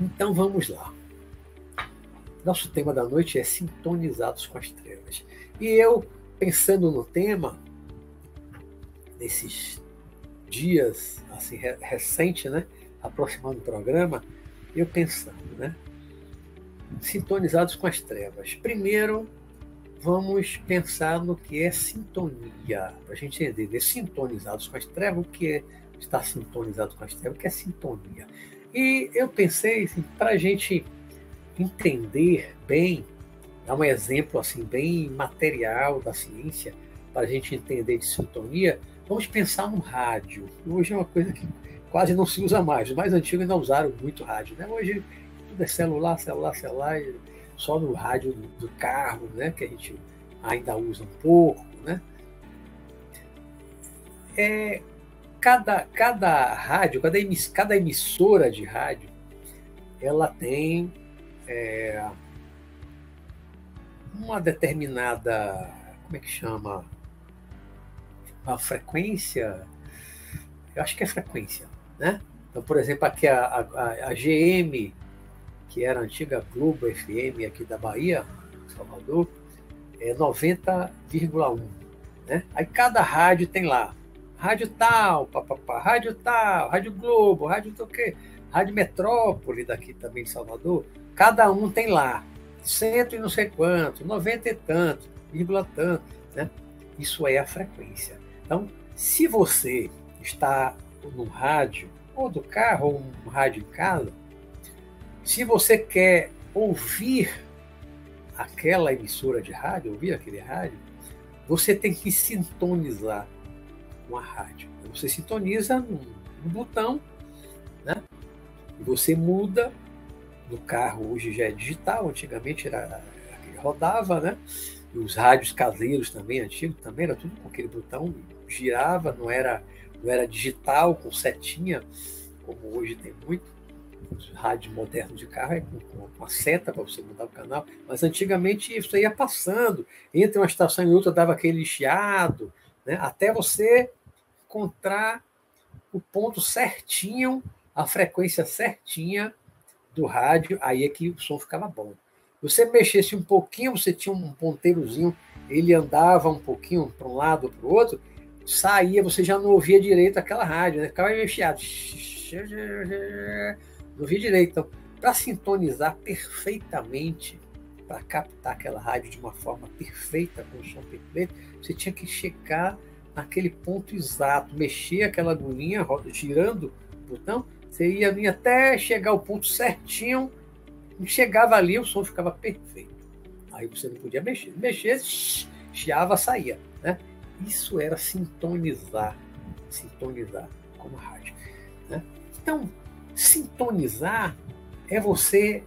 Então vamos lá. Nosso tema da noite é sintonizados com as trevas. E eu, pensando no tema, nesses dias assim recente, né, aproximando o programa, eu pensando, né, sintonizados com as trevas. Primeiro, vamos pensar no que é sintonia, para a gente entender, né? sintonizados com as trevas, o que é estar sintonizado com as trevas, o que é sintonia. E eu pensei, assim, para a gente entender bem, dar um exemplo assim bem material da ciência, para a gente entender de sintonia, vamos pensar no rádio. Hoje é uma coisa que quase não se usa mais. Os mais antigos ainda usaram muito rádio. Né? Hoje tudo é celular, celular, celular, só no rádio do, do carro, né? que a gente ainda usa um pouco. Né? É, cada, cada rádio, cada, emiss, cada emissora de rádio, ela tem é, uma determinada, como é que chama? A frequência, eu acho que é frequência, né? Então, por exemplo, aqui a, a, a GM, que era a antiga Globo FM aqui da Bahia, Salvador, é 90,1. Né? Aí cada rádio tem lá rádio tal, papapá, rádio tal, rádio Globo, rádio o quê? Rádio Metrópole daqui também de Salvador, cada um tem lá cento e não sei quanto, noventa e tanto, vírgula tanto, né? Isso é a frequência. Então, se você está no rádio, ou do carro, ou um rádio em casa, se você quer ouvir aquela emissora de rádio, ouvir aquele rádio, você tem que sintonizar com a rádio. Você sintoniza no, botão, né? E você muda. No carro hoje já é digital, antigamente era rodava, né? E os rádios caseiros também, antigos, também era tudo com aquele botão, girava, não era, não era digital, com setinha, como hoje tem muito. Os rádios modernos de carro é com, uma seta para você mudar o canal, mas antigamente isso ia passando, entre uma estação e outra dava aquele chiado, né? até você encontrar o ponto certinho, a frequência certinha do rádio, aí é que o som ficava bom. Você mexesse um pouquinho, você tinha um ponteirozinho, ele andava um pouquinho para um lado para o outro, saía, você já não ouvia direito aquela rádio, né? ficava meio chiado. Não ouvia direito. Então, para sintonizar perfeitamente, para captar aquela rádio de uma forma perfeita, com o som perfeito, você tinha que checar naquele ponto exato, mexer aquela agulhinha, girando o botão, você ia vir até chegar ao ponto certinho, chegava ali, o som ficava perfeito. Aí você não podia mexer. Mexer, chiava, saía. Né? Isso era sintonizar, sintonizar como rádio. Né? Então, sintonizar é você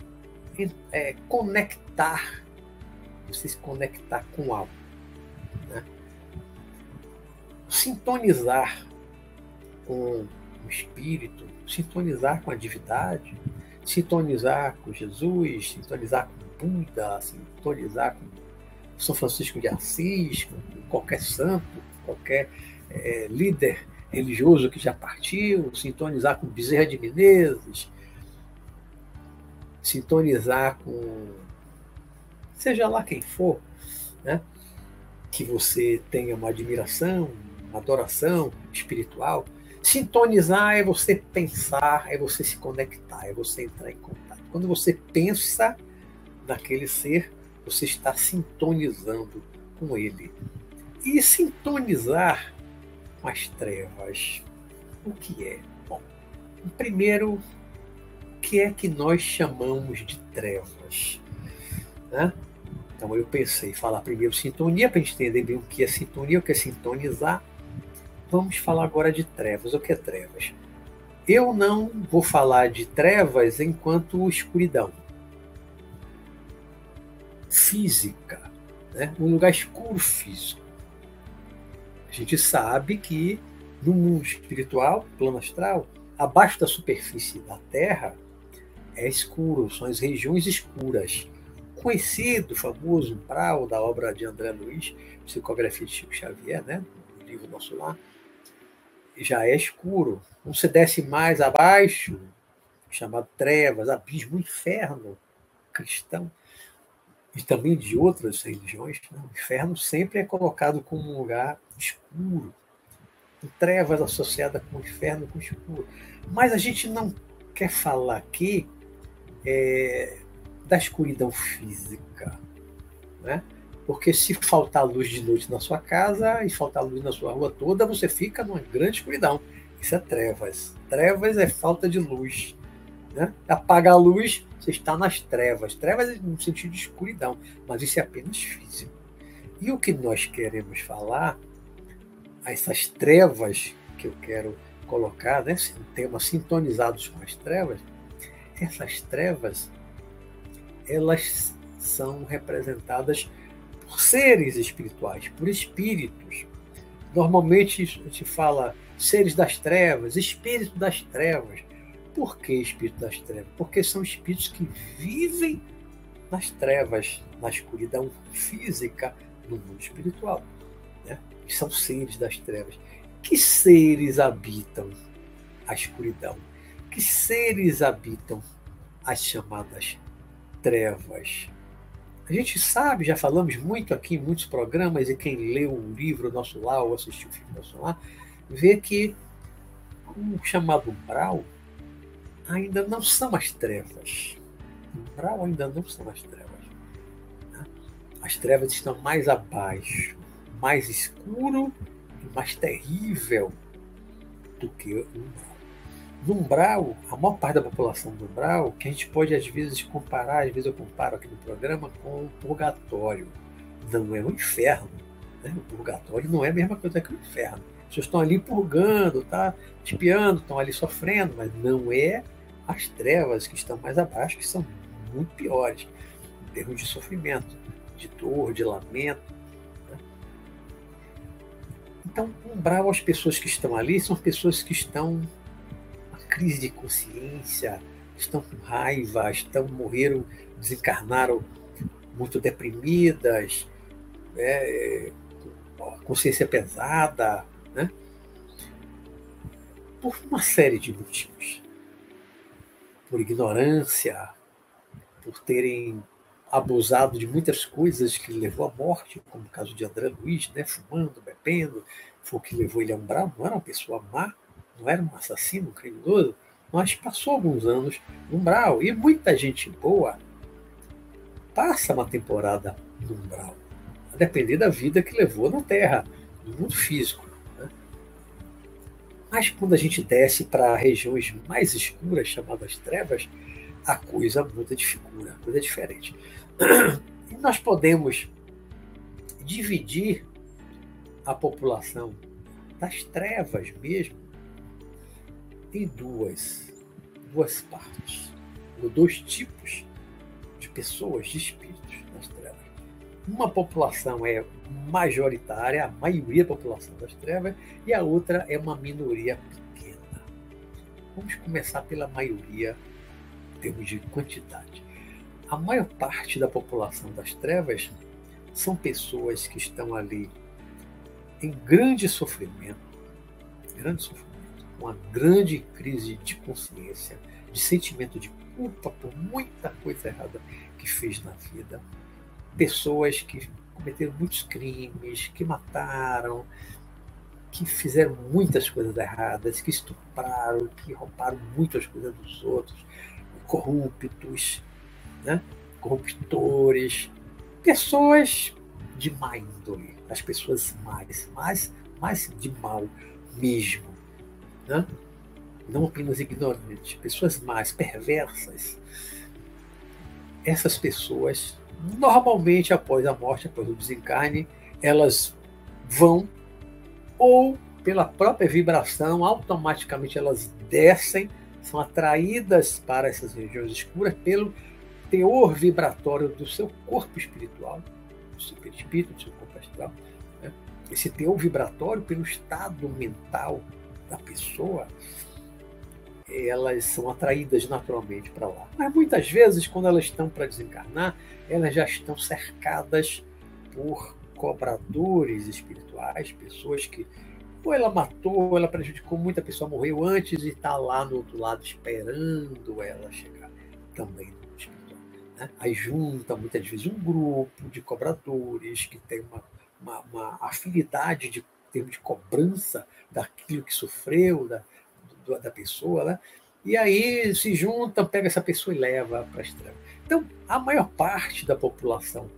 é, conectar, você se conectar com algo sintonizar com o Espírito, sintonizar com a divindade, sintonizar com Jesus, sintonizar com Buda, sintonizar com São Francisco de Assis, com qualquer santo, qualquer é, líder religioso que já partiu, sintonizar com Bezerra de Menezes, sintonizar com seja lá quem for, né? que você tenha uma admiração, adoração espiritual. Sintonizar é você pensar, é você se conectar, é você entrar em contato. Quando você pensa naquele ser, você está sintonizando com ele. E sintonizar as trevas, o que é? Bom, primeiro, o que é que nós chamamos de trevas? Né? Então eu pensei falar primeiro sintonia, para entender bem o que é sintonia, o que é sintonizar Vamos falar agora de trevas. O que é trevas? Eu não vou falar de trevas enquanto escuridão física, né? um lugar escuro físico. A gente sabe que no mundo espiritual, plano astral, abaixo da superfície da Terra é escuro, são as regiões escuras, conhecido, famoso umbral da obra de André Luiz, Psicografia de Chico Xavier, né? o livro nosso lá, já é escuro. Não se desce mais abaixo, chamado trevas, abismo, inferno cristão, e também de outras religiões. Né? O inferno sempre é colocado como um lugar escuro, com trevas associadas com o inferno, com o escuro. Mas a gente não quer falar aqui é, da escuridão física, né? Porque se faltar luz de noite na sua casa e faltar luz na sua rua toda, você fica numa grande escuridão. Isso é trevas. Trevas é falta de luz. Né? Apaga a luz, você está nas trevas. Trevas no sentido de escuridão, mas isso é apenas físico. E o que nós queremos falar, essas trevas que eu quero colocar, né, temas sintonizados com as trevas, essas trevas, elas são representadas por seres espirituais, por espíritos. Normalmente a gente fala seres das trevas, espírito das trevas. Por que espírito das trevas? Porque são espíritos que vivem nas trevas, na escuridão física, no mundo espiritual. Né? São seres das trevas. Que seres habitam a escuridão? Que seres habitam as chamadas trevas? A gente sabe, já falamos muito aqui em muitos programas, e quem leu o livro nosso lá ou assistiu o filme nosso lá, vê que o chamado umbral ainda não são as trevas. Umbral ainda não são as trevas. Né? As trevas estão mais abaixo, mais escuro e mais terrível do que o umbral. No umbral, a maior parte da população do umbral, que a gente pode às vezes comparar, às vezes eu comparo aqui no programa, com o purgatório. Não é o inferno. Né? O purgatório não é a mesma coisa que o inferno. As pessoas estão ali purgando, tá? espiando, estão ali sofrendo, mas não é as trevas que estão mais abaixo, que são muito piores, em termos de sofrimento, de dor, de lamento. Né? Então, umbral, as pessoas que estão ali são pessoas que estão crise de consciência, estão com raiva, estão morreram, desencarnaram muito deprimidas, é, consciência pesada, né? por uma série de motivos. Por ignorância, por terem abusado de muitas coisas que levou à morte, como o caso de André Luiz, né? fumando, bebendo, foi o que levou ele a um bravo, não era uma pessoa má, não era um assassino, um criminoso, mas passou alguns anos no umbral. E muita gente boa passa uma temporada no umbral, a depender da vida que levou na Terra, no mundo físico. Né? Mas quando a gente desce para regiões mais escuras, chamadas trevas, a coisa muda de figura, a coisa é diferente. Nós podemos dividir a população das trevas mesmo em duas, duas partes, ou dois tipos de pessoas, de espíritos nas trevas. Uma população é majoritária, a maioria da população das trevas, e a outra é uma minoria pequena. Vamos começar pela maioria em termos de quantidade. A maior parte da população das trevas são pessoas que estão ali em grande sofrimento, grande sofrimento uma grande crise de consciência, de sentimento de culpa por muita coisa errada que fez na vida. Pessoas que cometeram muitos crimes, que mataram, que fizeram muitas coisas erradas, que estupraram, que roubaram muitas coisas dos outros, corruptos, né? corruptores, pessoas de má índole, as pessoas mais, mais, mais de mal mesmo né? não apenas ignorantes, pessoas mais perversas, essas pessoas, normalmente após a morte, após o desencarne, elas vão ou pela própria vibração, automaticamente elas descem, são atraídas para essas regiões escuras pelo teor vibratório do seu corpo espiritual, do seu perispírito, do seu corpo astral. Né? Esse teor vibratório pelo estado mental da pessoa, elas são atraídas naturalmente para lá. Mas muitas vezes, quando elas estão para desencarnar, elas já estão cercadas por cobradores espirituais, pessoas que ou ela matou, ou ela prejudicou, muita pessoa morreu antes e está lá no outro lado esperando ela chegar também. Né? Aí junta muitas vezes um grupo de cobradores que tem uma, uma, uma afinidade de termos de cobrança daquilo que sofreu, da, da pessoa, né? E aí se juntam, pega essa pessoa e leva para as trevas. Então, a maior parte da população,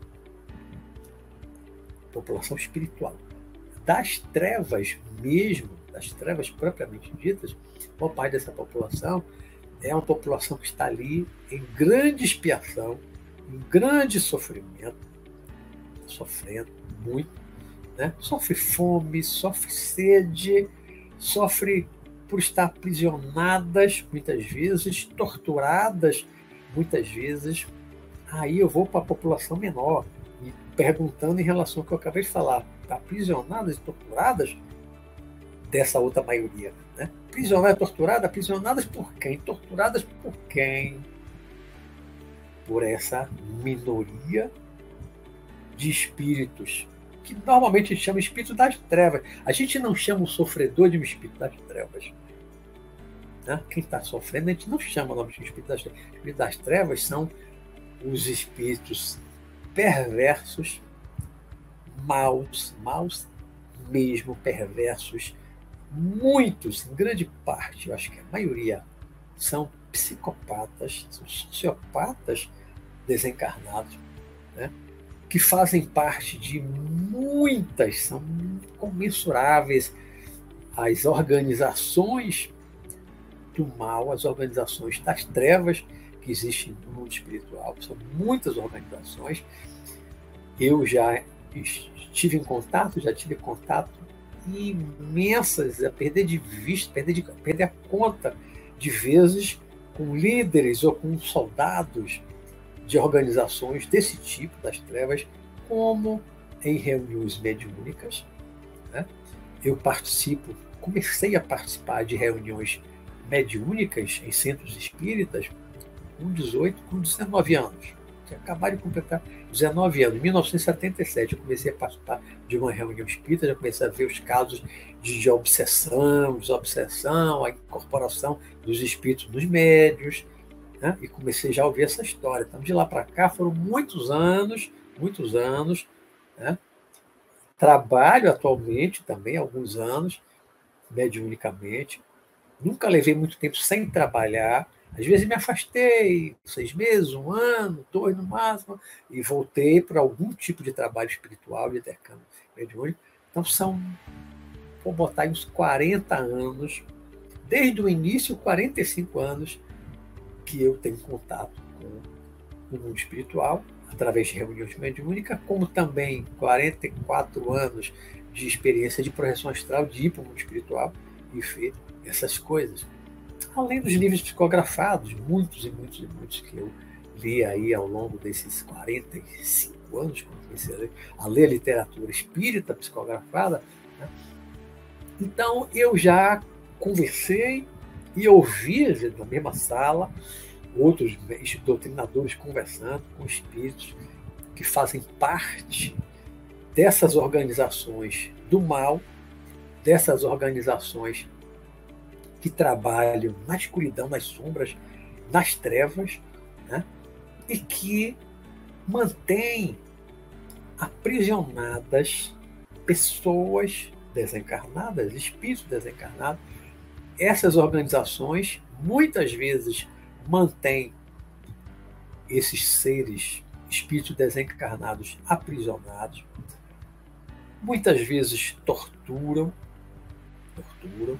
população espiritual, das trevas mesmo, das trevas propriamente ditas, boa parte dessa população é uma população que está ali em grande expiação, em grande sofrimento, sofrendo muito, né? sofre fome, sofre sede, sofre por estar aprisionadas muitas vezes, torturadas muitas vezes. Aí eu vou para a população menor, perguntando em relação ao que eu acabei de falar aprisionadas e torturadas dessa outra maioria. Né? Aprisionadas, torturadas, aprisionadas por quem? Torturadas por quem? Por essa minoria de espíritos, que normalmente a gente chama espírito das trevas. A gente não chama o sofredor de um espírito das trevas. Né? Quem está sofrendo, a gente não chama o nome de espírito das trevas. Espírito das trevas são os espíritos perversos maus, maus mesmo, perversos. Muitos, em grande parte, eu acho que a maioria, são psicopatas, são sociopatas desencarnados, né? que fazem parte de muitas, são comensuráveis as organizações do mal, as organizações das trevas que existem no mundo espiritual. São muitas organizações. Eu já estive em contato, já tive contato imensas, a perder de vista, perder, de, perder a conta de vezes com líderes ou com soldados de organizações desse tipo, das trevas, como em reuniões mediúnicas. Né? Eu participo, comecei a participar de reuniões mediúnicas em centros espíritas com 18, com 19 anos. Tinha acabado de completar 19 anos. Em 1977, eu comecei a participar de uma reunião espírita, já comecei a ver os casos de obsessão, desobsessão, a incorporação dos espíritos nos médios, né? e comecei já a ouvir essa história. Então, de lá para cá foram muitos anos, muitos anos. Né? Trabalho atualmente também, alguns anos, mediunicamente. Nunca levei muito tempo sem trabalhar, às vezes me afastei seis meses, um ano, dois no máximo, e voltei para algum tipo de trabalho espiritual de intercâmbio mediúnico. Então são, vou botar aí uns 40 anos, desde o início, 45 anos, que eu tenho contato com o mundo espiritual, através de reuniões mediúnicas, como também 44 anos de experiência de projeção astral, de ir para o mundo espiritual e ver essas coisas além dos livros psicografados, muitos e muitos e muitos que eu li aí ao longo desses 45 anos, quando comecei a ler, a ler literatura espírita psicografada. Né? Então, eu já conversei e ouvi na mesma sala outros doutrinadores conversando com espíritos que fazem parte dessas organizações do mal, dessas organizações que trabalham na escuridão, nas sombras, nas trevas, né? e que mantêm aprisionadas pessoas desencarnadas, espíritos desencarnados. Essas organizações muitas vezes mantêm esses seres, espíritos desencarnados, aprisionados. Muitas vezes torturam, torturam,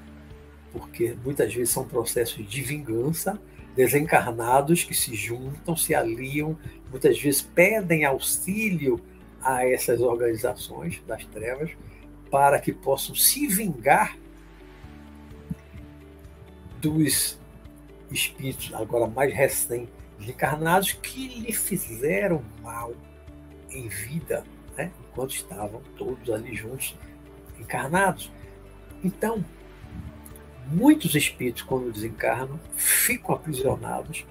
porque muitas vezes são processos de vingança, desencarnados que se juntam, se aliam, muitas vezes pedem auxílio a essas organizações das trevas para que possam se vingar dos espíritos agora mais recém encarnados que lhe fizeram mal em vida, né? enquanto estavam todos ali juntos encarnados. Então, Muitos espíritos, quando desencarnam, ficam aprisionados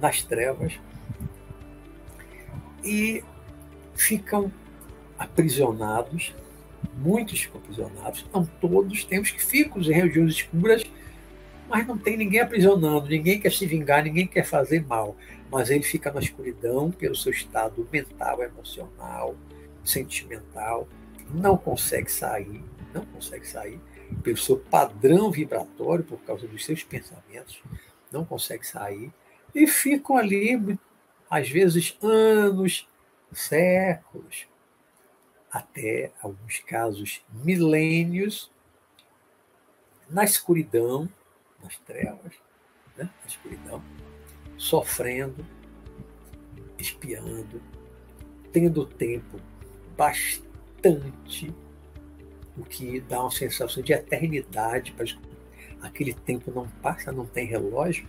nas trevas e ficam aprisionados, muitos ficam aprisionados, não todos, temos que ficam em regiões escuras, mas não tem ninguém aprisionando, ninguém quer se vingar, ninguém quer fazer mal, mas ele fica na escuridão pelo seu estado mental, emocional, sentimental, não consegue sair, não consegue sair pelo seu padrão vibratório, por causa dos seus pensamentos, não consegue sair, e ficam ali, às vezes, anos, séculos, até alguns casos milênios, na escuridão, nas trevas, né? na escuridão, sofrendo, espiando, tendo tempo bastante, o que dá uma sensação de eternidade, aquele tempo não passa, não tem relógio,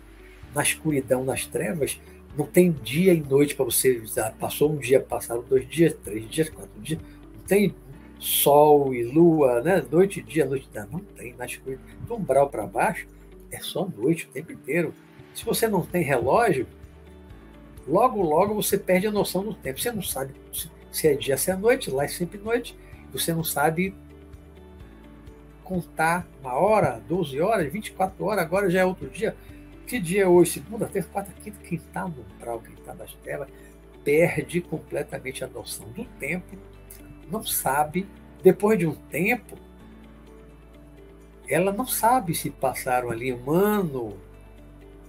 na escuridão, nas trevas, não tem dia e noite para você. Passou um dia, passaram dois dias, três dias, quatro dias. Não tem sol e lua, né? noite e dia, noite e dia. Não tem. Na escuridão, do umbral para baixo, é só noite o tempo inteiro. Se você não tem relógio, logo, logo você perde a noção do tempo. Você não sabe se é dia, se é noite, lá é sempre noite. Você não sabe contar uma hora, 12 horas, 24 horas, agora já é outro dia. Que dia é hoje? Segunda, terça, quarta, quinta. Quem está no umbral, quem está nas telas, perde completamente a noção do tempo, não sabe. Depois de um tempo, ela não sabe se passaram ali um ano,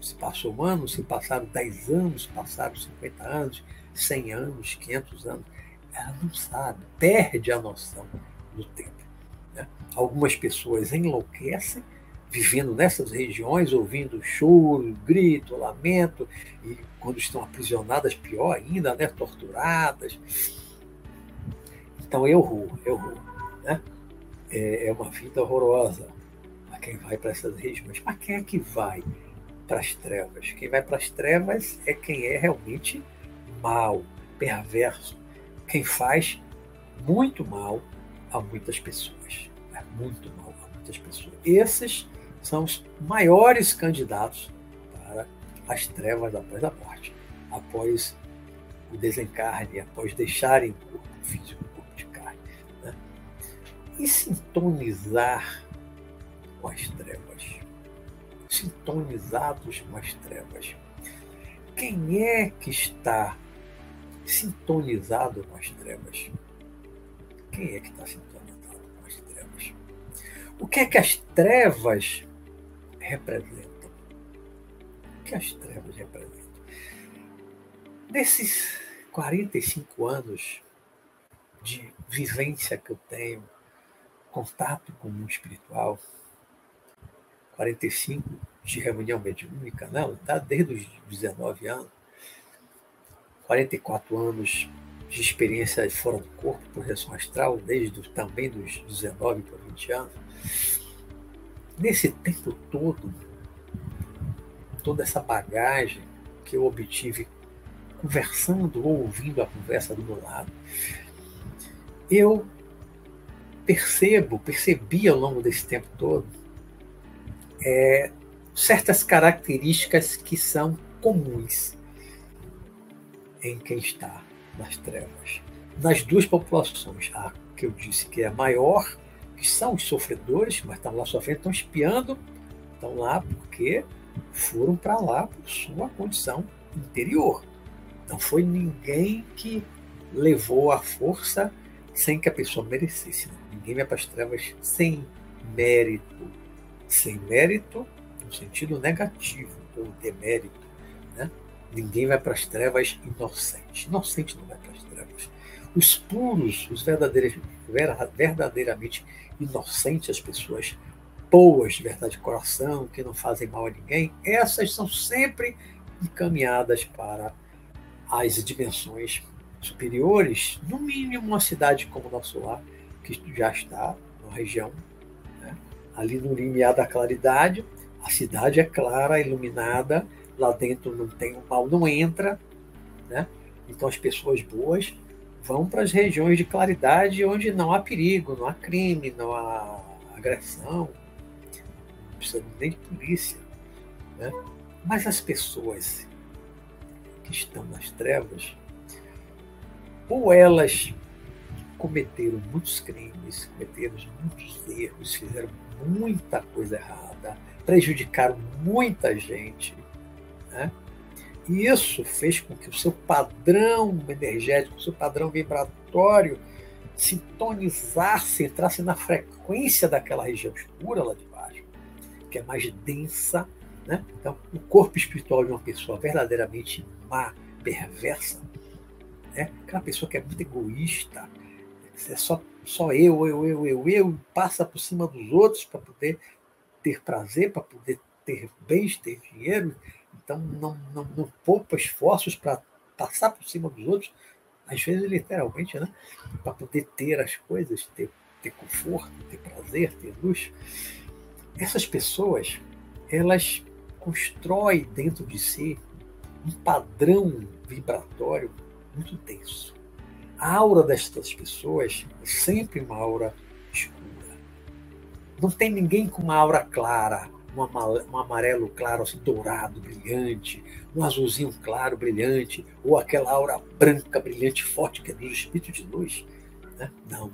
se passou um ano, se passaram 10 anos, passaram 50 anos, 100 anos, 500 anos. Ela não sabe, perde a noção do tempo. Né? Algumas pessoas enlouquecem vivendo nessas regiões, ouvindo choro, grito, lamento, e quando estão aprisionadas, pior ainda, né? torturadas. Então é horror, é horror. Né? É, uma vida horrorosa para quem vai para essas regiões. Para quem é que vai para as trevas? Quem vai para as trevas é quem é realmente mal, perverso, quem faz muito mal a muitas pessoas. Muito mal a muitas pessoas. Esses são os maiores candidatos para as trevas após a morte, após o desencarne, após deixarem o corpo físico, o corpo de carne. Né? E sintonizar com as trevas. Sintonizados com as trevas. Quem é que está sintonizado com as trevas? Quem é que está sintonizado? O que é que as trevas representam. O que as trevas representam? Nesses 45 anos de vivência que eu tenho, contato com o mundo espiritual, 45 de reunião mediúnica, não, tá desde os 19 anos, 44 anos de experiência fora do corpo, projeção astral, desde também dos 19 para 20 anos nesse tempo todo, toda essa bagagem que eu obtive conversando ou ouvindo a conversa do meu lado, eu percebo, percebi ao longo desse tempo todo, é, certas características que são comuns em quem está nas trevas. Nas duas populações, a que eu disse que é maior que são os sofredores, mas estão lá sofrendo, estão espiando, estão lá porque foram para lá por sua condição interior. Não foi ninguém que levou a força sem que a pessoa merecesse. Ninguém vai para as trevas sem mérito. Sem mérito no sentido negativo ou demérito. Né? Ninguém vai para as trevas inocente. Inocente não vai para as trevas. Os puros, os verdadeiros, verdadeiramente inocentes, as pessoas boas, de verdade de coração, que não fazem mal a ninguém, essas são sempre encaminhadas para as dimensões superiores, no mínimo uma cidade como nosso lar, que já está na região, né? ali no limiar da claridade, a cidade é clara, iluminada, lá dentro não tem o mal, não entra, né? então as pessoas boas vão para as regiões de claridade onde não há perigo, não há crime, não há agressão, precisa nem de polícia. Né? Mas as pessoas que estão nas trevas, ou elas cometeram muitos crimes, cometeram muitos erros, fizeram muita coisa errada, prejudicaram muita gente. Né? E isso fez com que o seu padrão energético, o seu padrão vibratório sintonizasse, entrasse na frequência daquela região escura lá de baixo, que é mais densa. Né? Então, o corpo espiritual de uma pessoa verdadeiramente má, perversa, né? aquela pessoa que é muito egoísta, é só, só eu, eu, eu, eu, eu, passa por cima dos outros para poder ter prazer, para poder ter bens, ter dinheiro. Então, não, não, não poupa esforços para passar por cima dos outros, às vezes literalmente, né? para poder ter as coisas, ter, ter conforto, ter prazer, ter luz. Essas pessoas, elas constroem dentro de si um padrão vibratório muito denso. A aura destas pessoas é sempre uma aura escura. Não tem ninguém com uma aura clara, um amarelo claro, assim, dourado, brilhante, um azulzinho claro, brilhante, ou aquela aura branca, brilhante, forte, que é do espírito de luz. Né? Não.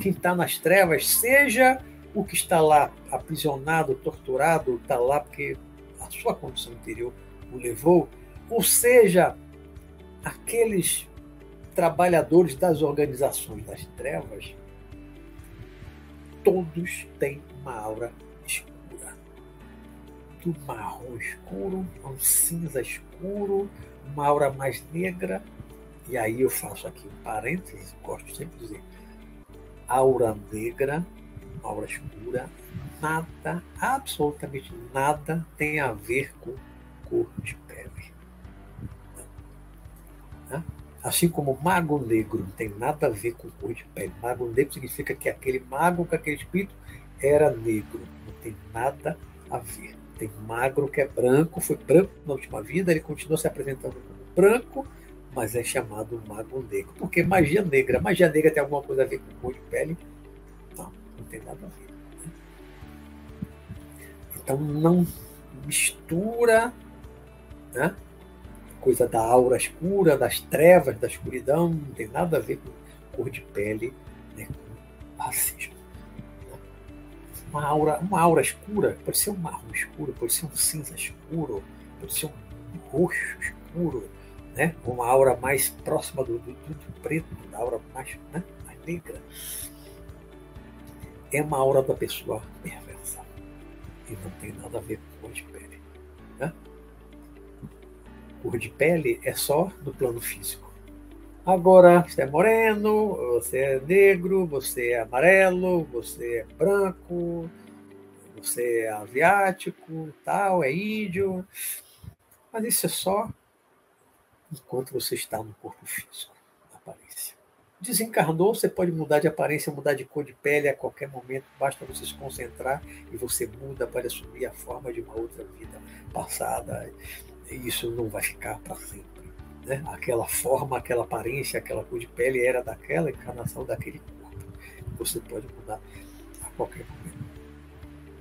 Quem está nas trevas, seja o que está lá aprisionado, torturado, está lá porque a sua condição interior o levou, ou seja, aqueles trabalhadores das organizações das trevas, todos têm uma aura. Do marrom escuro a um cinza escuro, uma aura mais negra. E aí eu faço aqui um parênteses, gosto sempre de dizer, aura negra, aura escura, nada, absolutamente nada tem a ver com cor de pele. Assim como mago negro não tem nada a ver com cor de pele. Mago negro significa que aquele mago com aquele espírito era negro. Não tem nada a ver. Tem magro que é branco, foi branco na última vida, ele continua se apresentando como branco, mas é chamado mago negro. Porque magia negra, magia negra tem alguma coisa a ver com cor de pele? Não, não tem nada a ver. Né? Então não mistura né? coisa da aura escura, das trevas, da escuridão, não tem nada a ver com cor de pele, né, com racismo. Uma aura, uma aura escura pode ser um marrom escuro, pode ser um cinza escuro, pode ser um roxo escuro, né? uma aura mais próxima do, do, do preto, da aura mais, né, mais negra. É uma aura da pessoa perversa e não tem nada a ver com cor de pele. Né? cor de pele é só do plano físico. Agora, você é moreno, você é negro, você é amarelo, você é branco, você é asiático, tal, é índio. Mas isso é só enquanto você está no corpo físico, na aparência. Desencarnou, você pode mudar de aparência, mudar de cor de pele a qualquer momento, basta você se concentrar e você muda para assumir a forma de uma outra vida passada isso não vai ficar para sempre. Né? Aquela forma, aquela aparência, aquela cor de pele era daquela encarnação daquele corpo. Você pode mudar a qualquer momento.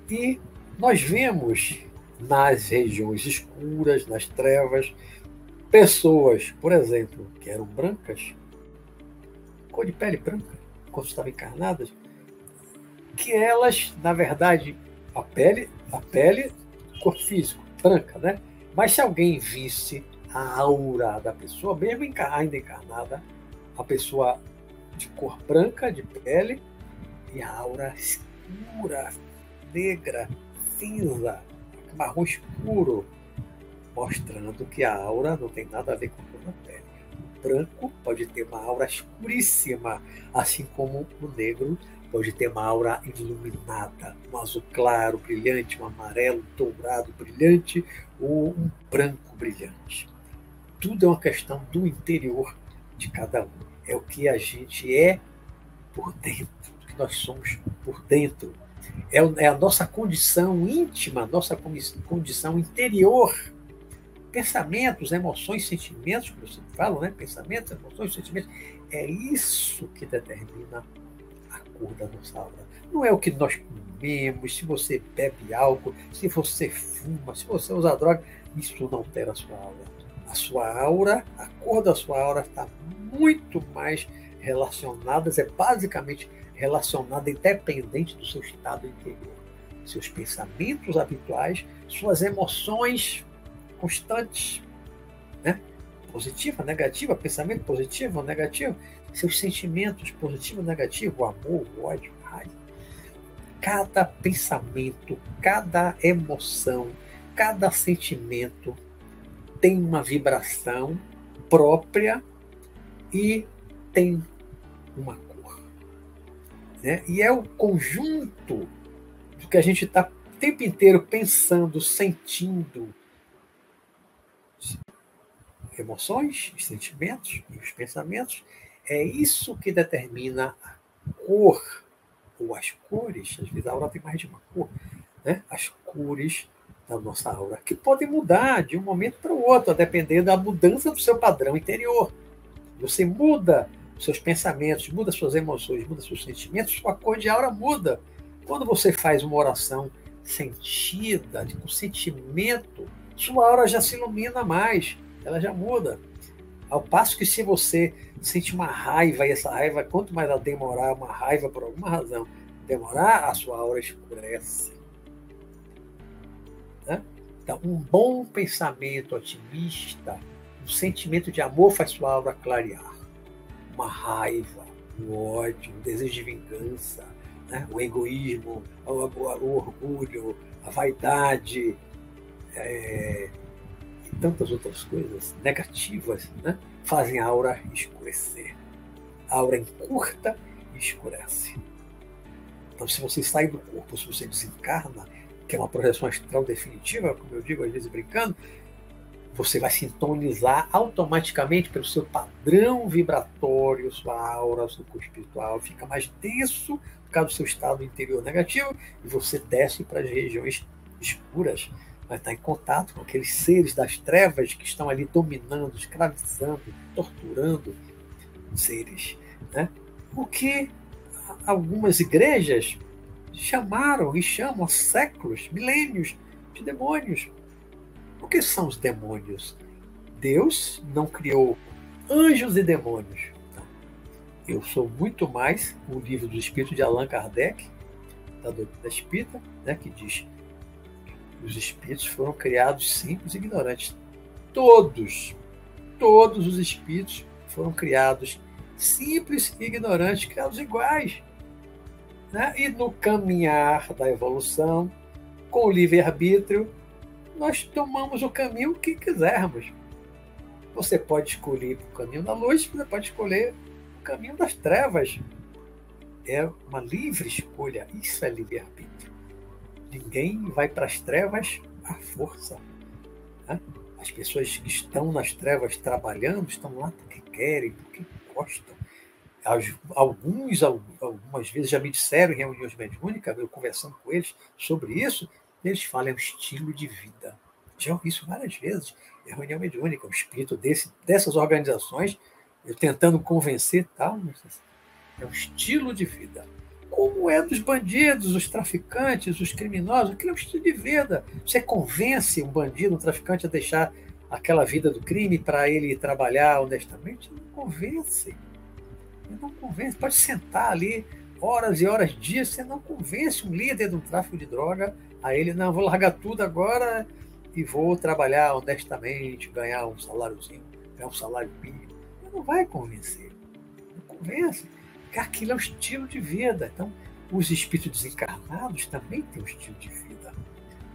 E nós vemos nas regiões escuras, nas trevas, pessoas, por exemplo, que eram brancas, cor de pele branca, quando estavam encarnadas, que elas, na verdade, a pele, a pele, cor físico, branca, né? Mas se alguém visse a aura da pessoa, mesmo ainda encarnada, a pessoa de cor branca, de pele, e a aura escura, negra, cinza, marrom escuro, mostrando que a aura não tem nada a ver com a cor da pele. O branco pode ter uma aura escuríssima, assim como o negro pode ter uma aura iluminada, um azul claro, brilhante, um amarelo dourado, brilhante, ou um branco brilhante. Tudo é uma questão do interior de cada um. É o que a gente é por dentro, o que nós somos por dentro. É, é a nossa condição íntima, nossa condição interior. Pensamentos, emoções, sentimentos, que você fala, né? Pensamentos, emoções, sentimentos. É isso que determina a cor da nossa aura. Não é o que nós comemos, se você bebe álcool, se você fuma, se você usa droga, isso não altera a sua aura. A sua aura, a cor da sua aura está muito mais relacionada, é basicamente relacionada, independente do seu estado interior. Seus pensamentos habituais, suas emoções constantes, né? positiva, negativa, pensamento positivo ou negativo, seus sentimentos positivo negativo, o amor, o ódio, raiva. Cada pensamento, cada emoção, cada sentimento tem uma vibração própria e tem uma cor. Né? E é o conjunto do que a gente está o tempo inteiro pensando, sentindo, emoções, os sentimentos e os pensamentos, é isso que determina a cor, ou as cores, às vezes a aura tem mais de uma cor, né? as cores da nossa aura, que podem mudar de um momento para o outro, a depender da mudança do seu padrão interior. Você muda seus pensamentos, muda suas emoções, muda seus sentimentos, sua cor de aura muda. Quando você faz uma oração sentida, com sentimento, sua aura já se ilumina mais ela já muda. Ao passo que se você sente uma raiva, e essa raiva, quanto mais ela demorar, uma raiva por alguma razão, demorar, a sua aura escurece. Então, um bom pensamento otimista, um sentimento de amor faz sua aura clarear. Uma raiva, um ódio, um desejo de vingança, né? o egoísmo, o, o orgulho, a vaidade, é, tantas outras coisas negativas né, fazem a aura escurecer. A aura encurta e escurece. Então, se você sai do corpo, se você desencarna, que é uma projeção astral definitiva, como eu digo às vezes brincando, você vai sintonizar automaticamente pelo seu padrão vibratório, sua aura, seu corpo espiritual fica mais denso por causa do seu estado interior negativo e você desce para as regiões escuras vai estar em contato com aqueles seres das trevas que estão ali dominando, escravizando, torturando seres. Né? O que algumas igrejas chamaram e chamam há séculos, milênios, de demônios. O que são os demônios? Deus não criou anjos e demônios. Eu sou muito mais o livro do Espírito de Allan Kardec, da doutrina espírita, né, que diz os espíritos foram criados simples e ignorantes. Todos, todos os espíritos foram criados simples e ignorantes, criados iguais. Né? E no caminhar da evolução, com o livre-arbítrio, nós tomamos o caminho que quisermos. Você pode escolher o caminho da luz, você pode escolher o caminho das trevas. É uma livre escolha, isso é livre-arbítrio. Ninguém vai para as trevas à força. Né? As pessoas que estão nas trevas trabalhando estão lá porque querem, porque gostam. Alguns, algumas vezes já me disseram em reuniões mediúnicas, eu conversando com eles sobre isso, eles falam é um estilo de vida. Já ouvi isso várias vezes em reunião mediúnica, o espírito desse, dessas organizações, eu tentando convencer tal, é um estilo de vida como é dos bandidos, os traficantes, os criminosos, aquilo é um estilo de vida. Você convence um bandido, um traficante a deixar aquela vida do crime para ele trabalhar honestamente? Não convence. Não convence. Pode sentar ali horas e horas, dias, você não convence um líder de um tráfico de droga a ele, não, vou largar tudo agora e vou trabalhar honestamente, ganhar um saláriozinho, ganhar um salário mínimo. Ele não vai convencer. Não convence que aquilo é um estilo de vida. Então, os espíritos desencarnados também têm um estilo de vida.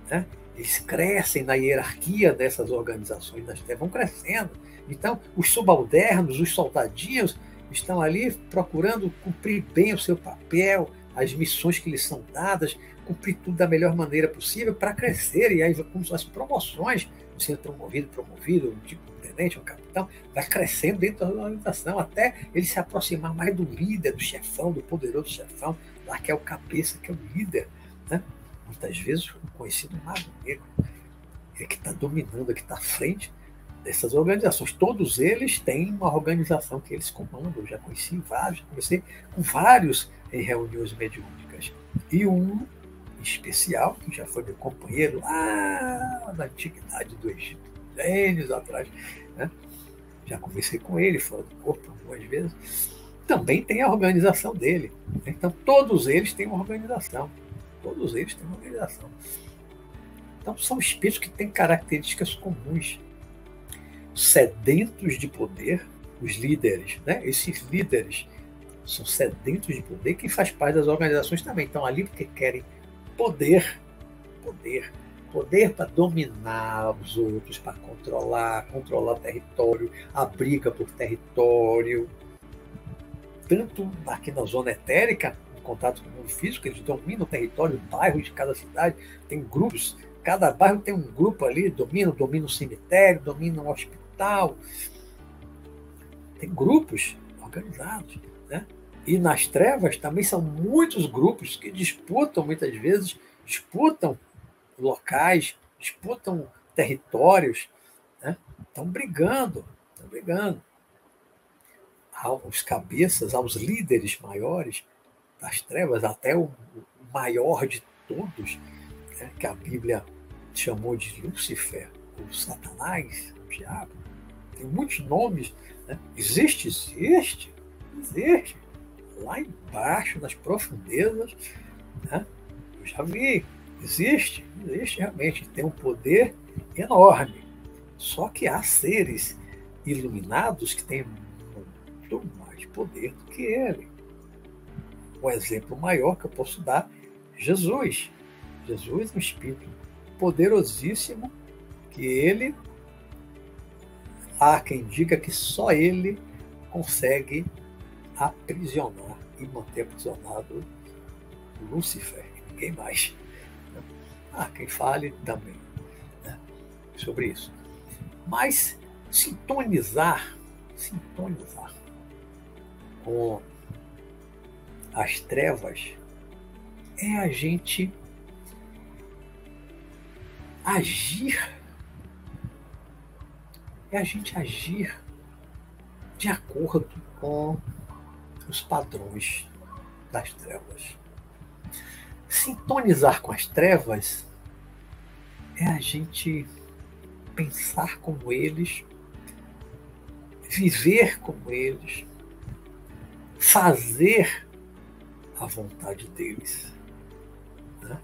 Né? Eles crescem na hierarquia dessas organizações vão crescendo. Então, os subalternos, os soldadinhos, estão ali procurando cumprir bem o seu papel, as missões que lhes são dadas, cumprir tudo da melhor maneira possível para crescer. E aí, como as promoções, sendo promovido, promovido, tipo tenente, um capitão, vai crescendo dentro da organização, até ele se aproximar mais do líder, do chefão, do poderoso chefão, lá que é o cabeça, que é o líder. Né? Muitas vezes o conhecido mago negro, é que está dominando, é que está à frente dessas organizações. Todos eles têm uma organização que eles comandam. Eu já conheci vários, já conversei com vários em reuniões mediúnicas. E um especial, que já foi meu companheiro lá na antiguidade do Egito, anos atrás, né? já conversei com ele fora do corpo algumas vezes, também tem a organização dele. Então, todos eles têm uma organização. Todos eles têm uma organização. Então, são espíritos que têm características comuns. Sedentos de poder, os líderes, né? esses líderes são sedentos de poder, que faz parte das organizações também. Estão ali porque querem poder, poder, poder para dominar os outros, para controlar, controlar território, a briga por território. Tanto aqui na zona etérica, em contato com o mundo físico, eles dominam o território, bairros de cada cidade, tem grupos, cada bairro tem um grupo ali, domina, domina o cemitério, domina o hospital. Tem grupos organizados, né? E nas trevas também são muitos grupos que disputam, muitas vezes, disputam locais, disputam territórios, né? estão brigando, estão brigando. Aos cabeças, aos líderes maiores das trevas, até o maior de todos, né? que a Bíblia chamou de Lúcifer, ou Satanás, o diabo. Tem muitos nomes. Né? Existe, existe, existe lá embaixo, nas profundezas, né? eu já vi, existe, existe realmente, tem um poder enorme. Só que há seres iluminados que têm muito mais poder do que ele. O exemplo maior que eu posso dar, Jesus. Jesus é um espírito poderosíssimo que ele há quem diga que só ele consegue aprisionar e manter aprisionado Lúcifer, ninguém mais. Ah, quem fale também né, sobre isso. Mas sintonizar, sintonizar com as trevas é a gente agir, é a gente agir de acordo com os padrões das trevas. Sintonizar com as trevas é a gente pensar como eles, viver como eles, fazer a vontade deles. Né?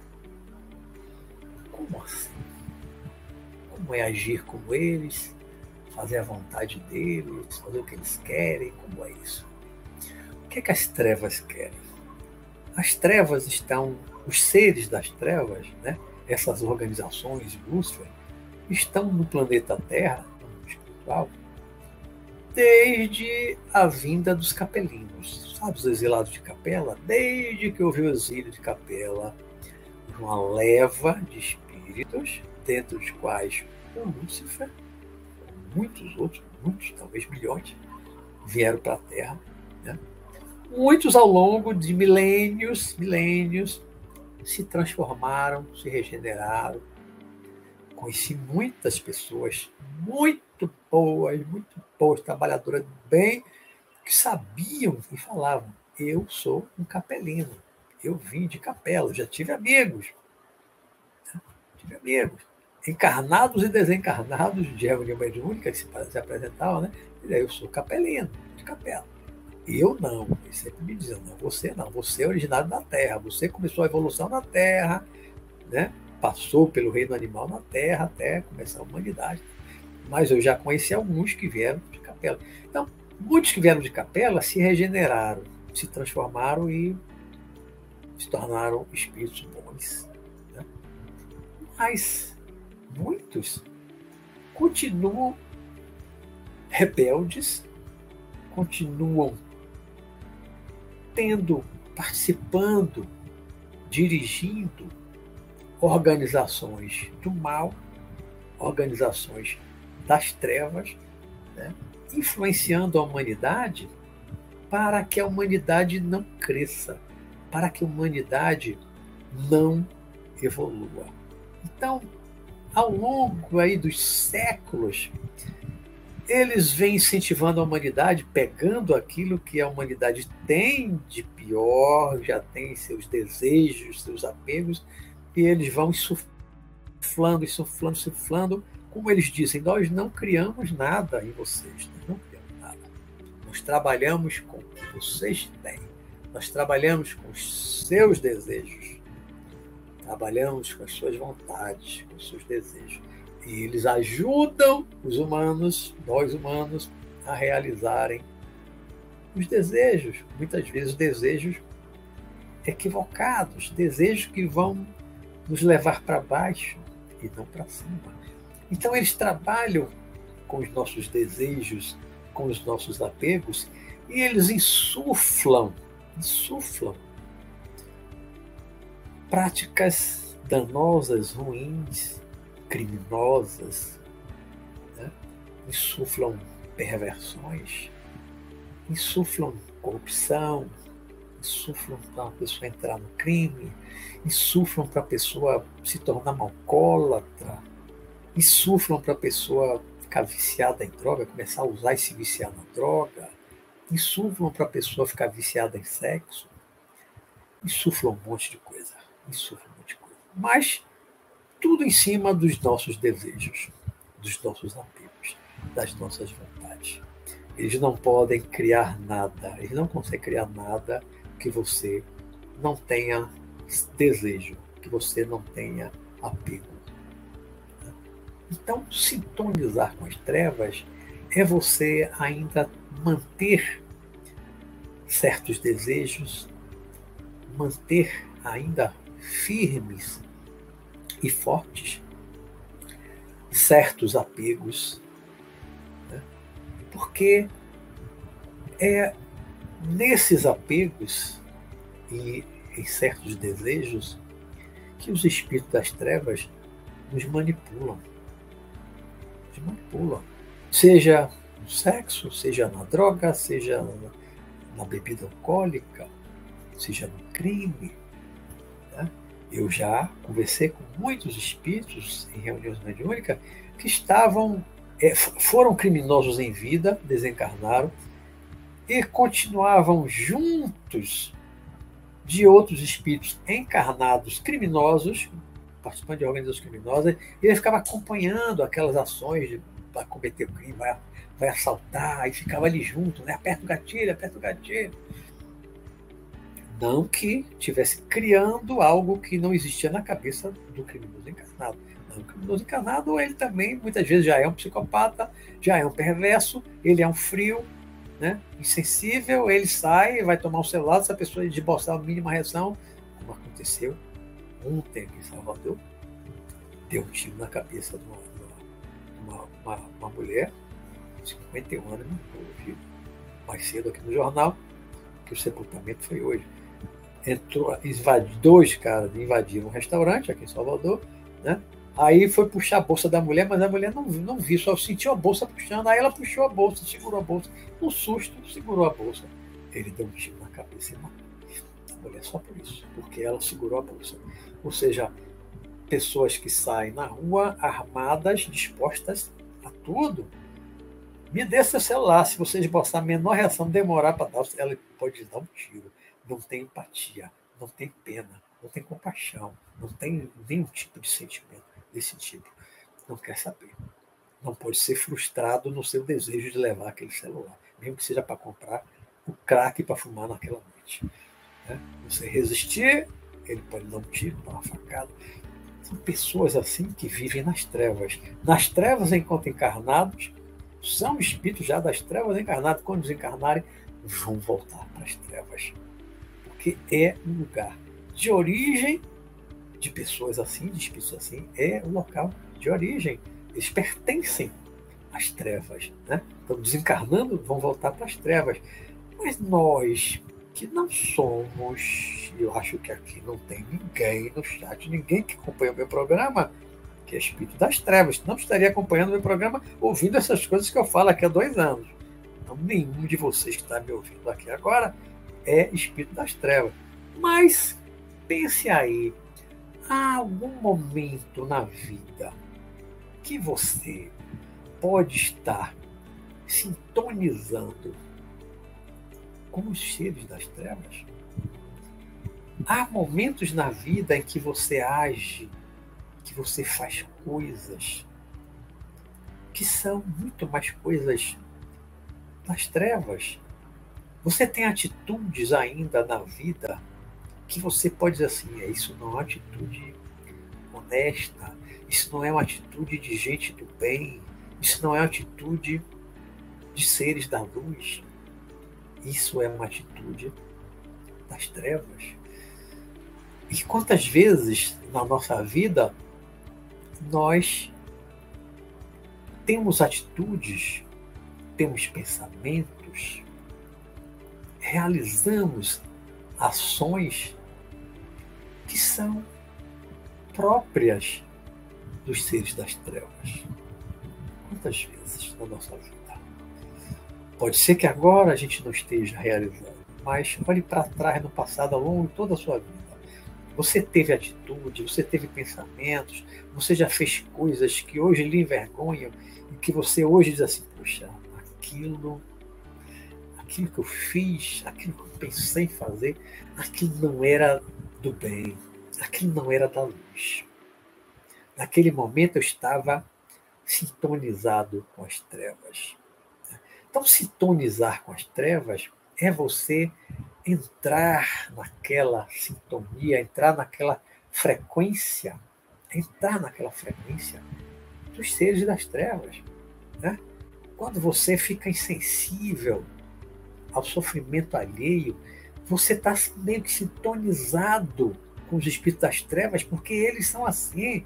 Como assim? Como é agir como eles, fazer a vontade deles, fazer o que eles querem? Como é isso? que, é que as trevas querem? As trevas estão, os seres das trevas, né, essas organizações, Lúcifer, estão no planeta Terra, no espiritual, desde a vinda dos capelinos. Sabe os exilados de capela? Desde que houve o exílio de capela, uma leva de espíritos, dentro dos quais o Lúcifer, muitos outros, muitos, talvez milhões, vieram para a Terra. Né? Muitos ao longo de milênios, milênios, se transformaram, se regeneraram. Conheci muitas pessoas muito boas, muito boas, trabalhadoras bem, que sabiam e falavam: eu sou um capelino, eu vim de capela, já tive amigos, tive amigos, encarnados e desencarnados de reunião mediúnica que se apresentavam, né? Eu sou capelino, de capela. Eu não, ele sempre me dizendo, não, você não, você é originário da Terra, você começou a evolução na Terra, né? passou pelo reino animal na Terra até começar a humanidade. Mas eu já conheci alguns que vieram de capela. Então, muitos que vieram de capela se regeneraram, se transformaram e se tornaram espíritos bons. Né? Mas muitos continuam rebeldes, continuam tendo, participando, dirigindo organizações do mal, organizações das trevas, né? influenciando a humanidade para que a humanidade não cresça, para que a humanidade não evolua. Então, ao longo aí dos séculos, eles vêm incentivando a humanidade, pegando aquilo que a humanidade tem de pior, já tem seus desejos, seus apegos, e eles vão insuflando, insuflando, insuflando. Como eles dizem, nós não criamos nada em vocês, não criamos nada. Nós trabalhamos com o que vocês têm, nós trabalhamos com os seus desejos, trabalhamos com as suas vontades, com os seus desejos. E eles ajudam os humanos, nós humanos, a realizarem os desejos, muitas vezes desejos equivocados, desejos que vão nos levar para baixo e não para cima. Então eles trabalham com os nossos desejos, com os nossos apegos e eles insuflam, insuflam práticas danosas, ruins, criminosas, né? insuflam perversões, insuflam corrupção, insuflam para a pessoa entrar no crime, insuflam para a pessoa se tornar malcólatra, insuflam para a pessoa ficar viciada em droga, começar a usar e se viciar na droga, insuflam para a pessoa ficar viciada em sexo, insuflam um monte de coisa, insuflam um monte de coisa. Mas tudo em cima dos nossos desejos, dos nossos apegos, das nossas vontades. Eles não podem criar nada, eles não conseguem criar nada que você não tenha desejo, que você não tenha apego. Então, sintonizar com as trevas é você ainda manter certos desejos, manter ainda firmes e fortes certos apegos, né? porque é nesses apegos e em certos desejos que os espíritos das trevas nos manipulam. Nos manipulam. Seja no sexo, seja na droga, seja na bebida alcoólica, seja no crime, eu já conversei com muitos espíritos em reuniões mediúnicas que estavam, é, foram criminosos em vida, desencarnaram, e continuavam juntos de outros espíritos encarnados criminosos, participando de organizações criminosas, e ele ficava acompanhando aquelas ações para cometer o crime, vai, vai assaltar, e ficava ali junto, né? aperta o gatilho, aperta o gatilho. Não que estivesse criando algo que não existia na cabeça do criminoso encarnado. O criminoso encarnado, ele também, muitas vezes, já é um psicopata, já é um perverso, ele é um frio, né, insensível, ele sai, vai tomar um celular, se a pessoa de botar a mínima reação, como aconteceu ontem aqui em Salvador, deu um tiro na cabeça de uma, uma, uma, uma mulher, 51 anos, vi mais cedo aqui no jornal, que o sepultamento foi hoje entrou, invadiu, dois caras invadiram um restaurante aqui em Salvador, né? Aí foi puxar a bolsa da mulher, mas a mulher não, não viu, só sentiu a bolsa puxando. Aí ela puxou a bolsa, segurou a bolsa. No susto, segurou a bolsa. Ele deu um tiro na cabeça e matou. A mulher só por isso, porque ela segurou a bolsa. Ou seja, pessoas que saem na rua armadas, dispostas a tudo. Me dê seu celular, se vocês esboçar a menor reação, demorar para dar, ela pode dar um tiro não tem empatia, não tem pena, não tem compaixão, não tem nenhum tipo de sentimento desse tipo. Não quer saber. Não pode ser frustrado no seu desejo de levar aquele celular, mesmo que seja para comprar o crack para fumar naquela noite. Né? Você resistir, ele pode dar um tiro, dar uma facada. São pessoas assim que vivem nas trevas. Nas trevas, enquanto encarnados, são espíritos já das trevas encarnados. Quando desencarnarem, vão voltar para as trevas porque é um lugar de origem de pessoas assim, de espíritos assim, é um local de origem. Eles pertencem às trevas. Né? Então, desencarnando, vão voltar para as trevas. Mas nós, que não somos, eu acho que aqui não tem ninguém no chat, ninguém que acompanha o meu programa, que é espírito das trevas, não estaria acompanhando o meu programa ouvindo essas coisas que eu falo aqui há dois anos. Então, nenhum de vocês que está me ouvindo aqui agora é espírito das trevas. Mas pense aí, há algum momento na vida que você pode estar sintonizando com os seres das trevas. Há momentos na vida em que você age, que você faz coisas que são muito mais coisas das trevas. Você tem atitudes ainda na vida que você pode dizer assim: é, isso não é uma atitude honesta, isso não é uma atitude de gente do bem, isso não é uma atitude de seres da luz. Isso é uma atitude das trevas. E quantas vezes na nossa vida nós temos atitudes, temos pensamentos, realizamos ações que são próprias dos seres das trevas. Quantas vezes na nossa vida? Pode ser que agora a gente não esteja realizando, mas olhe para trás no passado, ao longo de toda a sua vida. Você teve atitude, você teve pensamentos, você já fez coisas que hoje lhe envergonham e que você hoje diz assim: puxa, aquilo, aquilo que eu fiz, aquilo que eu pensei em fazer, aquilo não era do bem, aquilo não era da luz. Naquele momento eu estava sintonizado com as trevas. Então, sintonizar com as trevas é você entrar naquela sintonia, entrar naquela frequência, entrar naquela frequência dos seres das trevas. Né? Quando você fica insensível ao sofrimento alheio, você está meio que sintonizado com os espíritos das trevas, porque eles são assim.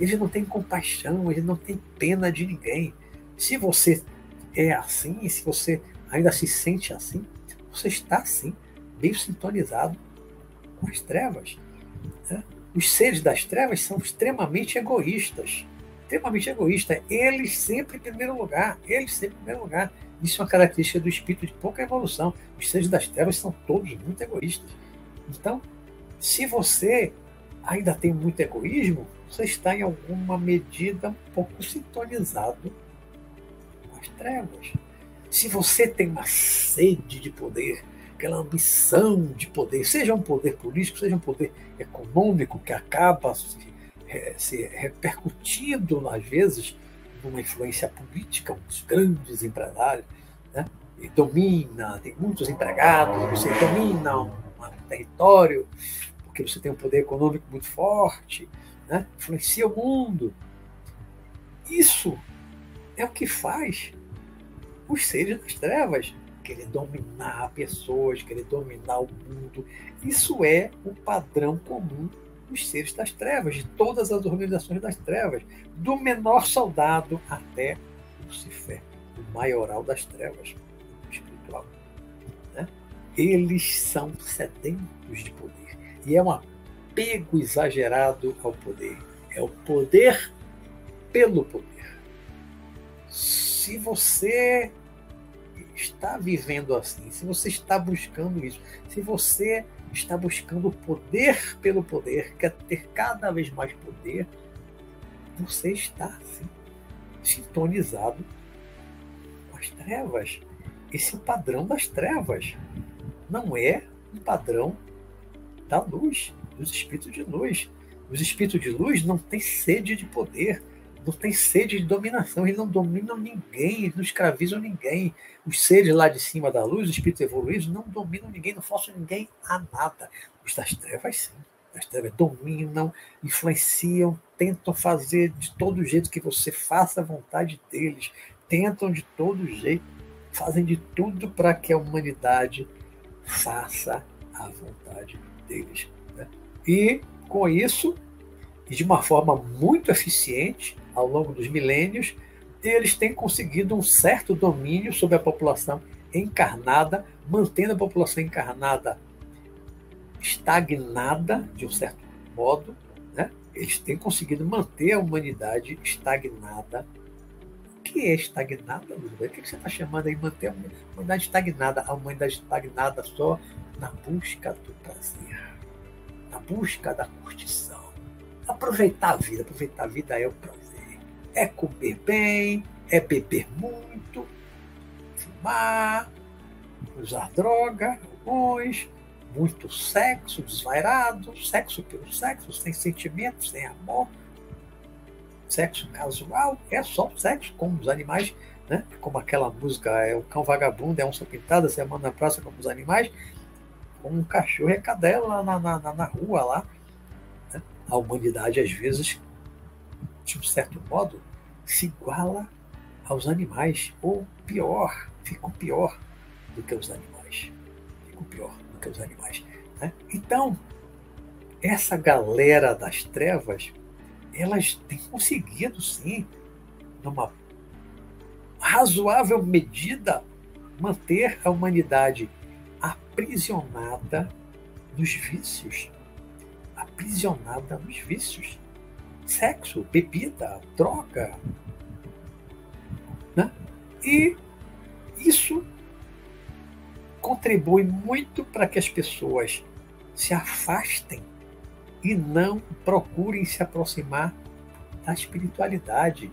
Eles não têm compaixão, eles não têm pena de ninguém. Se você é assim, se você ainda se sente assim, você está assim, meio sintonizado com as trevas. Né? Os seres das trevas são extremamente egoístas. Extremamente egoístas. Eles sempre em primeiro lugar. Eles sempre em primeiro lugar. Isso é uma característica do espírito de pouca evolução. Os seres das trevas são todos muito egoístas. Então, se você ainda tem muito egoísmo, você está em alguma medida um pouco sintonizado com as trevas. Se você tem uma sede de poder, aquela ambição de poder, seja um poder político, seja um poder econômico que acaba se, se repercutindo, às vezes, numa influência política, uns grandes empresários, né? e domina, tem muitos empregados, você domina um, um território, porque você tem um poder econômico muito forte, né? influencia o mundo. Isso é o que faz os seres das trevas querer dominar pessoas, querer dominar o mundo. Isso é o padrão comum dos seres das trevas, de todas as organizações das trevas, do menor soldado até Lucifer, o maioral das trevas espiritual. Né? Eles são sedentos de poder. E é um apego exagerado ao poder. É o poder pelo poder. Se você está vivendo assim, se você está buscando isso, se você está buscando poder pelo poder, quer ter cada vez mais poder, você está assim, sintonizado com as trevas. Esse é o padrão das trevas. Não é um padrão da luz, dos espíritos de luz. Os espíritos de luz não têm sede de poder, não têm sede de dominação, eles não dominam ninguém, eles não escravizam ninguém. Os seres lá de cima da luz, os espíritos evoluídos, não dominam ninguém, não forçam ninguém a nada. Os das trevas, sim. As trevas dominam, influenciam, tentam fazer de todo jeito que você faça a vontade deles, tentam de todo jeito, fazem de tudo para que a humanidade faça a vontade deles. Né? E, com isso, e de uma forma muito eficiente, ao longo dos milênios, eles têm conseguido um certo domínio sobre a população encarnada, mantendo a população encarnada estagnada, de um certo modo. Né? Eles têm conseguido manter a humanidade estagnada. O que é estagnada, Lula? O que você está chamando aí manter a humanidade estagnada? A humanidade estagnada só na busca do prazer, na busca da curtição. Aproveitar a vida. Aproveitar a vida é o prazer. É comer bem, é beber muito, fumar, usar droga, alguns, muito sexo desvairado, sexo pelo sexo, sem sentimentos, sem amor, sexo casual, é só sexo, como os animais, né? como aquela música, é o cão vagabundo, é onça pintada, semana na praça como os animais, com um cachorro e cadela na, na, na rua lá. Né? A humanidade, às vezes, de um certo modo, se iguala aos animais, ou pior, ficou pior do que os animais. Ficou pior do que os animais. Né? Então, essa galera das trevas, elas têm conseguido, sim, numa razoável medida, manter a humanidade aprisionada nos vícios. Aprisionada nos vícios. Sexo, bebida, droga. Né? E isso contribui muito para que as pessoas se afastem e não procurem se aproximar da espiritualidade,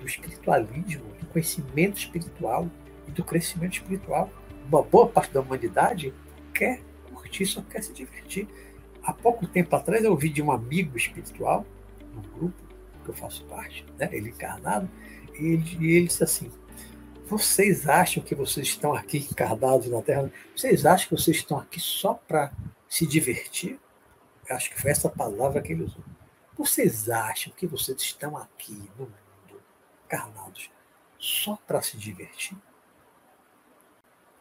do espiritualismo, do conhecimento espiritual e do crescimento espiritual. Uma boa parte da humanidade quer curtir, só quer se divertir. Há pouco tempo atrás eu ouvi de um amigo espiritual, num grupo que eu faço parte, né, ele encarnado, e ele, e ele disse assim: vocês acham que vocês estão aqui encarnados na Terra? Vocês acham que vocês estão aqui só para se divertir? Eu acho que foi essa palavra que ele usou. Vocês acham que vocês estão aqui no mundo encarnados só para se divertir?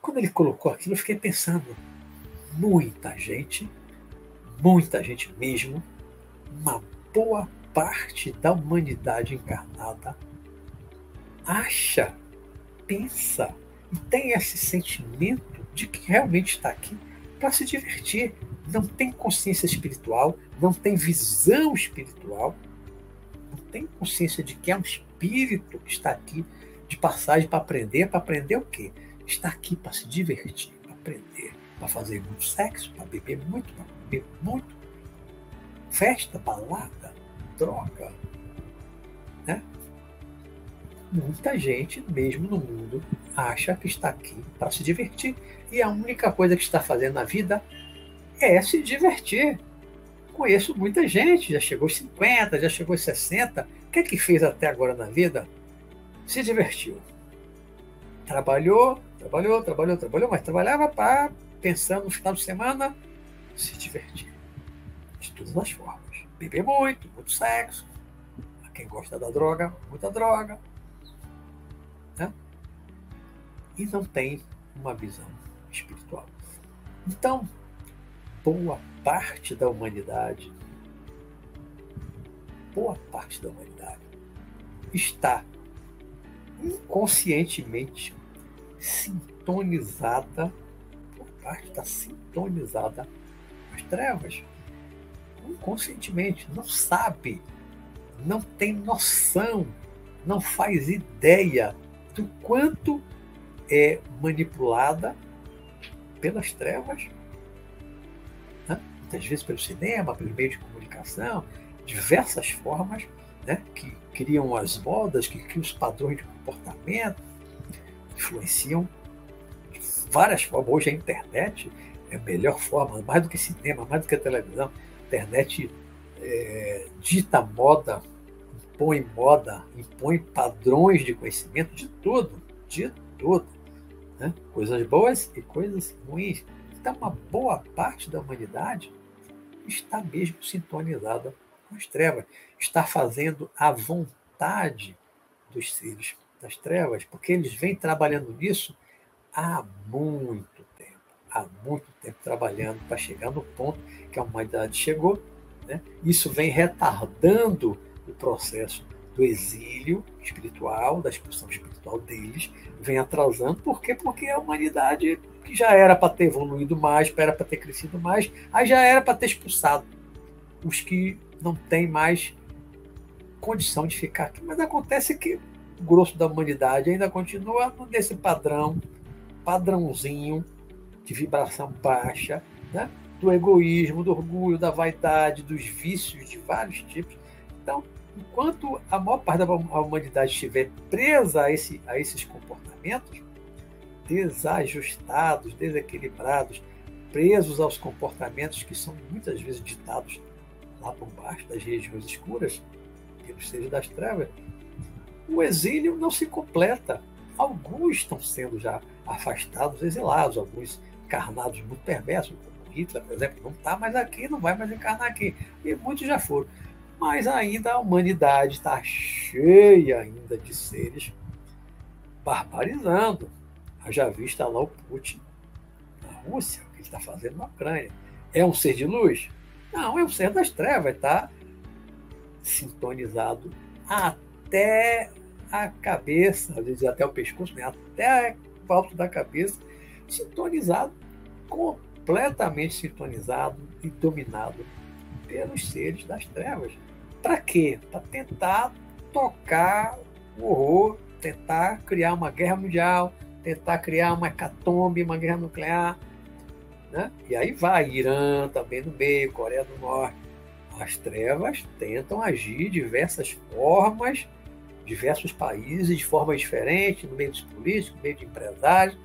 Quando ele colocou aquilo, eu fiquei pensando: muita gente, muita gente mesmo, uma boa parte da humanidade encarnada acha pensa e tem esse sentimento de que realmente está aqui para se divertir. Não tem consciência espiritual, não tem visão espiritual, não tem consciência de que é um espírito que está aqui de passagem para aprender. Para aprender o quê? Está aqui para se divertir, para aprender, para fazer muito sexo, para beber muito, para beber muito. Festa, balada, droga. Né? muita gente, mesmo no mundo, acha que está aqui para se divertir. E a única coisa que está fazendo na vida é se divertir. Conheço muita gente, já chegou aos 50, já chegou aos 60. O que é que fez até agora na vida? Se divertiu. Trabalhou, trabalhou, trabalhou, trabalhou, mas trabalhava para, pensando no final de semana, se divertir. De todas as formas. Beber muito, muito sexo. Quem gosta da droga, muita droga e não tem uma visão espiritual. Então, boa parte da humanidade, boa parte da humanidade está inconscientemente sintonizada, parte está sintonizada as trevas. Inconscientemente, não sabe, não tem noção, não faz ideia do quanto é manipulada pelas trevas, né? muitas vezes pelo cinema, pelo meio de comunicação, diversas formas né? que criam as modas, que criam os padrões de comportamento, influenciam várias formas. Hoje a internet é a melhor forma, mais do que cinema, mais do que televisão. A internet é, dita moda, impõe moda, impõe padrões de conhecimento de tudo, de tudo né? coisas boas e coisas ruins. Então, uma boa parte da humanidade está mesmo sintonizada com as trevas, está fazendo a vontade dos seres das trevas, porque eles vêm trabalhando nisso há muito tempo, há muito tempo trabalhando para chegar no ponto que a humanidade chegou. Né? Isso vem retardando o processo do exílio espiritual, da expulsão espiritual deles, vem atrasando. Por quê? Porque a humanidade, que já era para ter evoluído mais, era para ter crescido mais, aí já era para ter expulsado os que não têm mais condição de ficar aqui. Mas acontece que o grosso da humanidade ainda continua nesse padrão, padrãozinho de vibração baixa, né? do egoísmo, do orgulho, da vaidade, dos vícios de vários tipos. Então, enquanto a maior parte da humanidade estiver presa a, esse, a esses comportamentos, desajustados, desequilibrados, presos aos comportamentos que são muitas vezes ditados lá por baixo das regiões escuras, pelos seres das trevas, o exílio não se completa. Alguns estão sendo já afastados, exilados, alguns encarnados muito perversos, como Hitler, por exemplo, não está mais aqui, não vai mais encarnar aqui. E muitos já foram. Mas ainda a humanidade está cheia ainda de seres barbarizando. Já vista lá o Putin na Rússia, o que ele está fazendo na Ucrânia. É um ser de luz? Não, é um ser das trevas, está sintonizado até a cabeça, às vezes até o pescoço, né? até alto da cabeça, sintonizado, completamente sintonizado e dominado pelos seres das trevas. Para quê? Para tentar tocar o horror, tentar criar uma guerra mundial, tentar criar uma hecatombe, uma guerra nuclear. Né? E aí vai Irã também no meio, Coreia do Norte. As trevas tentam agir de diversas formas, diversos países, de forma diferente, no meio dos políticos, no meio de empresários,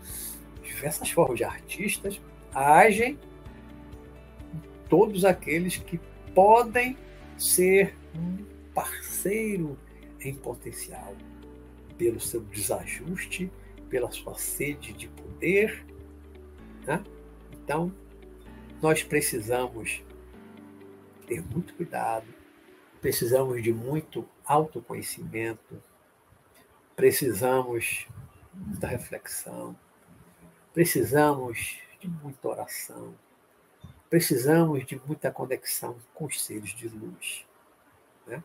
diversas formas de artistas, agem todos aqueles que podem ser um parceiro em potencial, pelo seu desajuste, pela sua sede de poder. Né? Então, nós precisamos ter muito cuidado, precisamos de muito autoconhecimento, precisamos da reflexão, precisamos de muita oração, precisamos de muita conexão com os seres de luz né?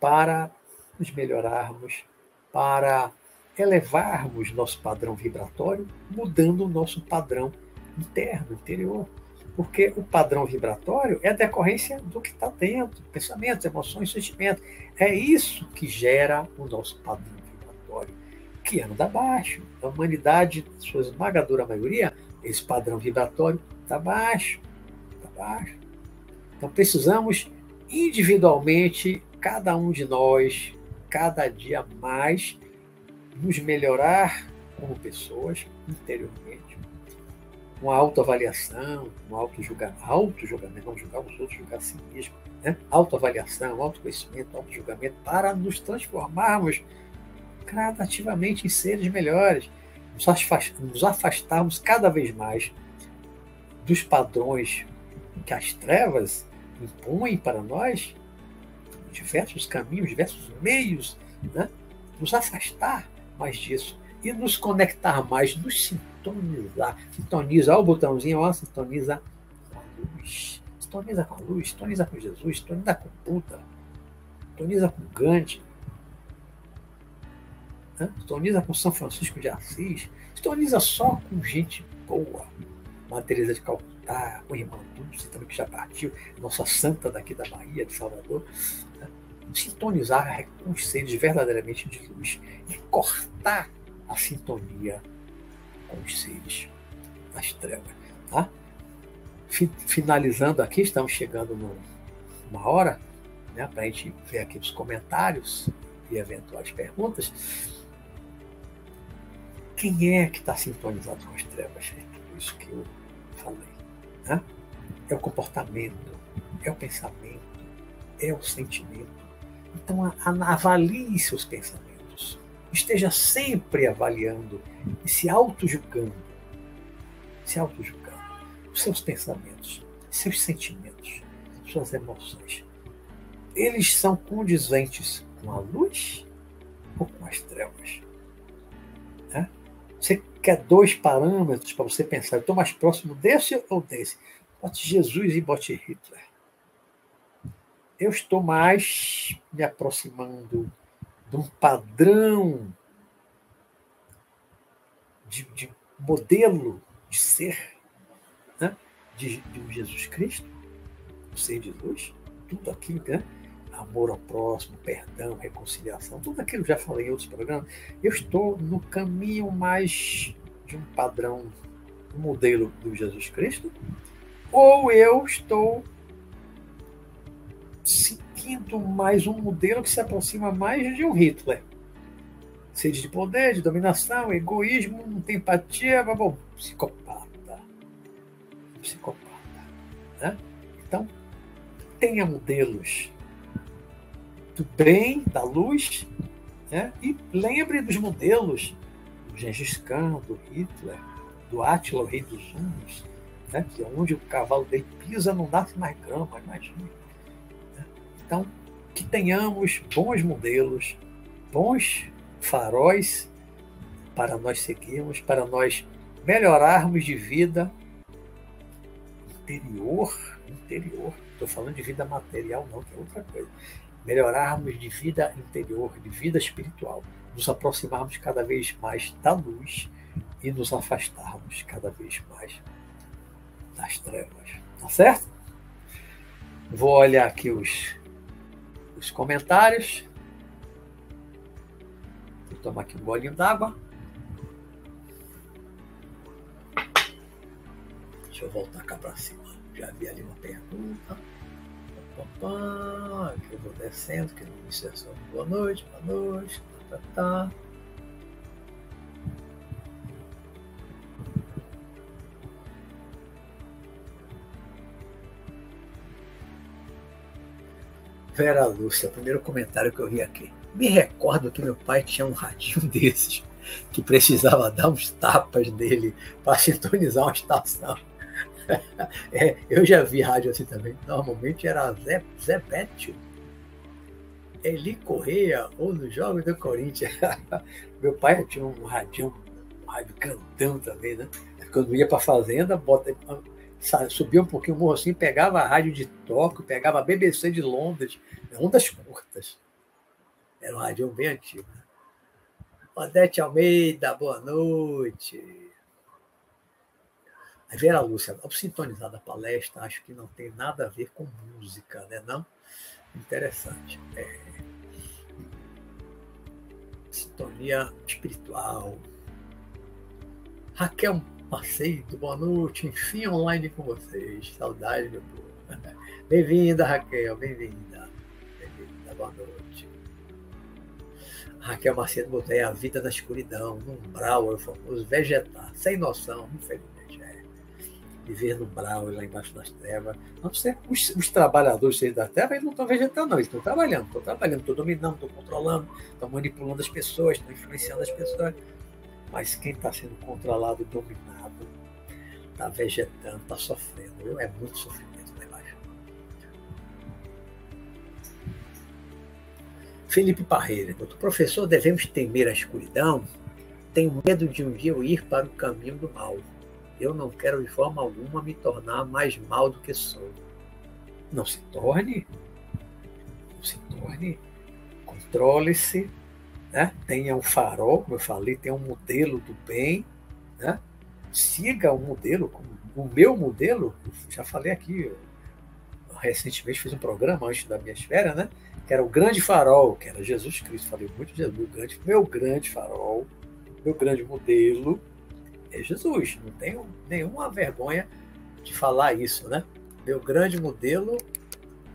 para nos melhorarmos, para elevarmos nosso padrão vibratório, mudando o nosso padrão interno, interior. Porque o padrão vibratório é a decorrência do que está dentro, pensamentos, emoções, sentimentos. É isso que gera o nosso padrão vibratório, que anda abaixo. A humanidade, sua esmagadora maioria, esse padrão vibratório está baixo. Está baixo. Então precisamos individualmente, cada um de nós, cada dia mais, nos melhorar como pessoas interiormente, uma autoavaliação, um auto-julgamento, auto-julgamento, não julgar os outros, julgar a si mesmo, né? autoavaliação, autoconhecimento, auto-julgamento, para nos transformarmos gradativamente em seres melhores, nos afastarmos cada vez mais dos padrões que as trevas impõem para nós, diversos caminhos, diversos meios, né? nos afastar mais disso e nos conectar mais, nos sintonizar. Sintoniza, olha o botãozinho, ó, sintoniza com a luz. Sintoniza com a luz, sintoniza com Jesus, sintoniza com Buda, sintoniza com Gandhi, né? sintoniza com São Francisco de Assis, sintoniza só com gente boa. Materesa de Calcutá, com Irmã Dulce, também que já partiu, nossa santa daqui da Bahia, de Salvador. Né? Sintonizar com os seres verdadeiramente de luz e cortar a sintonia com os seres das trevas. Tá? Finalizando aqui, estamos chegando numa hora, né, para a gente ver aqui os comentários e eventuais perguntas. Quem é que está sintonizado com as trevas? É tudo isso que eu falei. Né? É o comportamento, é o pensamento, é o sentimento. Então, avalie seus pensamentos esteja sempre avaliando e se auto-julgando. Se auto-julgando. Os seus pensamentos, seus sentimentos, suas emoções. Eles são condizentes com a luz ou com as trevas? Né? Você quer dois parâmetros para você pensar, eu estou mais próximo desse ou desse? Bote Jesus e bote Hitler. Eu estou mais me aproximando de um padrão de, de modelo de ser né? de, de, um Jesus Cristo, o ser de luz, tudo aquilo, né? amor ao próximo, perdão, reconciliação, tudo aquilo já falei em outros programas, eu estou no caminho mais de um padrão, um modelo do Jesus Cristo, ou eu estou seguindo mais um modelo que se aproxima mais de um Hitler, sede de poder, de dominação, egoísmo, não tem empatia, bom, psicopata. Psicopata. Né? Então, tenha modelos do bem, da luz, né? e lembre dos modelos do Gengis Khan, do Hitler, do Átila, o rei dos Hunos, né? que é onde o cavalo dele pisa não dá mais grama, imagine. Então, que tenhamos bons modelos, bons faróis para nós seguirmos, para nós melhorarmos de vida interior, interior. Estou falando de vida material, não, que é outra coisa. Melhorarmos de vida interior, de vida espiritual, nos aproximarmos cada vez mais da luz e nos afastarmos cada vez mais das trevas. Tá certo? Vou olhar aqui os, os comentários. Vou tomar aqui um bolinho d'água. Deixa eu voltar cá para cima. Já vi ali uma pergunta. Aqui eu vou descendo, que início é só boa noite, boa noite. Tá, tá, tá. Vera Lúcia, primeiro comentário que eu vi aqui. Me recordo que meu pai tinha um radinho desses, que precisava dar uns tapas dele para sintonizar uma estação. É, eu já vi rádio assim também. Normalmente era Zé, Zé Bétio, Eli Correia, ou nos Jogos do Corinthians. meu pai tinha um radinho, um rádio cantão também, né? Quando ia para a fazenda, bota, subia um pouquinho o morro assim, pegava a rádio de Tóquio, pegava a BBC de Londres, ondas curtas. Era um rádio bem antigo. Odete Almeida, boa noite. A Vera Lúcia, ao sintonizar da palestra, acho que não tem nada a ver com música, né? Não? Interessante. É... Sintonia espiritual. Raquel Macedo, boa noite. Enfim, online com vocês. Saudade, meu povo. Bem-vinda, Raquel, bem-vinda. Bem-vinda, boa noite. Raquel Macedo botou aí a vida na escuridão, no umbral, é o famoso vegetar, sem noção, infelizmente. É. Viver no umbral, lá embaixo das trevas. Não sei, os, os trabalhadores da terra eles não estão vegetando, não, eles estão trabalhando, estão trabalhando, estão dominando, estão controlando, estão manipulando as pessoas, estão influenciando as pessoas. Mas quem está sendo controlado e dominado está vegetando, está sofrendo. É muito sofrimento lá embaixo. Felipe Parreira, professor, devemos temer a escuridão? Tenho medo de um dia eu ir para o caminho do mal. Eu não quero de forma alguma me tornar mais mal do que sou. Não se torne. Não se torne. Controle-se né? tenha um farol, como eu falei, tenha um modelo do bem, né? Siga o modelo, o meu modelo, já falei aqui, recentemente fiz um programa antes da minha esfera, né? que era o grande farol, que era Jesus Cristo, falei muito de Jesus, grande, meu grande farol, meu grande modelo é Jesus, não tenho nenhuma vergonha de falar isso, né? Meu grande modelo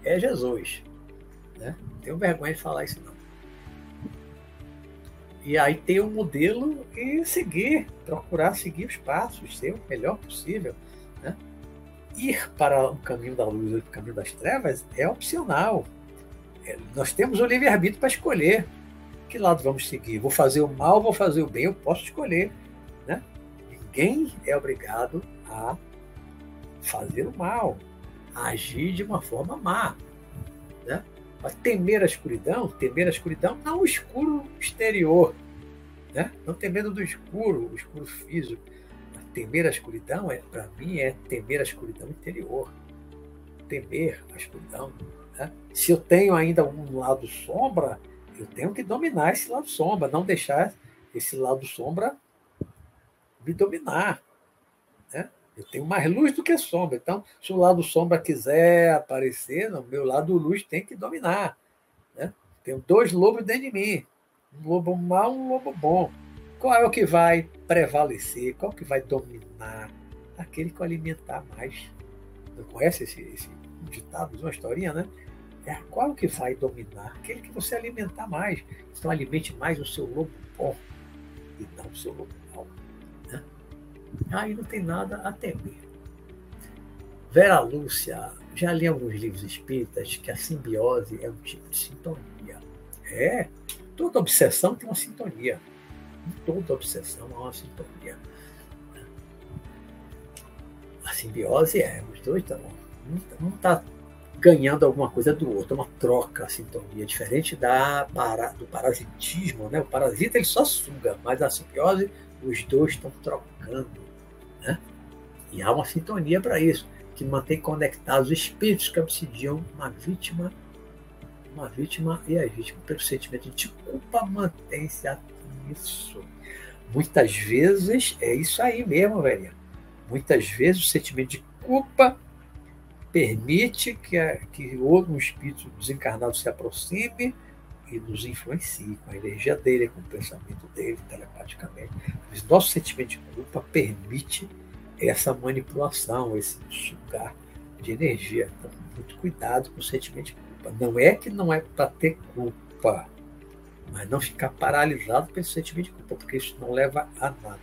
é Jesus, né? Não tenho vergonha de falar isso não. E aí ter um modelo e seguir, procurar seguir os passos, ser o melhor possível. Né? Ir para o caminho da luz ou o caminho das trevas é opcional. É, nós temos o livre-arbítrio para escolher que lado vamos seguir. Vou fazer o mal, vou fazer o bem, eu posso escolher. Né? Ninguém é obrigado a fazer o mal, a agir de uma forma má. Mas temer a escuridão, temer a escuridão não o escuro exterior, né? não ter medo do escuro, o escuro físico. Mas temer a escuridão, é, para mim, é temer a escuridão interior. Temer a escuridão. Né? Se eu tenho ainda um lado sombra, eu tenho que dominar esse lado sombra, não deixar esse lado sombra me dominar. Eu tenho mais luz do que sombra. Então, se o lado sombra quiser aparecer, o meu lado luz tem que dominar. Né? Tenho dois lobos dentro de mim. Um lobo mau um lobo bom. Qual é o que vai prevalecer? Qual é o que vai dominar? Aquele que alimentar mais. Não conhece esse, esse ditado, uma historinha, né? é qual que vai dominar? Aquele que você alimentar mais. Então alimente mais o seu lobo bom e não o seu lobo? Aí não tem nada a temer. Vera Lúcia, já li alguns livros espíritas que a simbiose é um tipo de sintonia. É, toda obsessão tem uma sintonia. Toda obsessão há uma sintonia. A simbiose é, os dois estão. Não está ganhando alguma coisa do outro, é uma troca, a sintonia, diferente da, para, do parasitismo. Né? O parasita ele só suga, mas a simbiose, os dois estão trocando. Né? E há uma sintonia para isso, que mantém conectados os espíritos que obsidiam uma vítima, uma vítima e a vítima, pelo sentimento de culpa, mantém-se a isso. Muitas vezes é isso aí mesmo, velho. Muitas vezes o sentimento de culpa permite que, que outro espírito desencarnado se aproxime e nos influencie com a energia dele, com o pensamento dele, telepaticamente. Mas nosso sentimento de culpa permite essa manipulação, esse sugar de energia. Então, muito cuidado com o sentimento de culpa. Não é que não é para ter culpa, mas não ficar paralisado pelo sentimento de culpa, porque isso não leva a nada,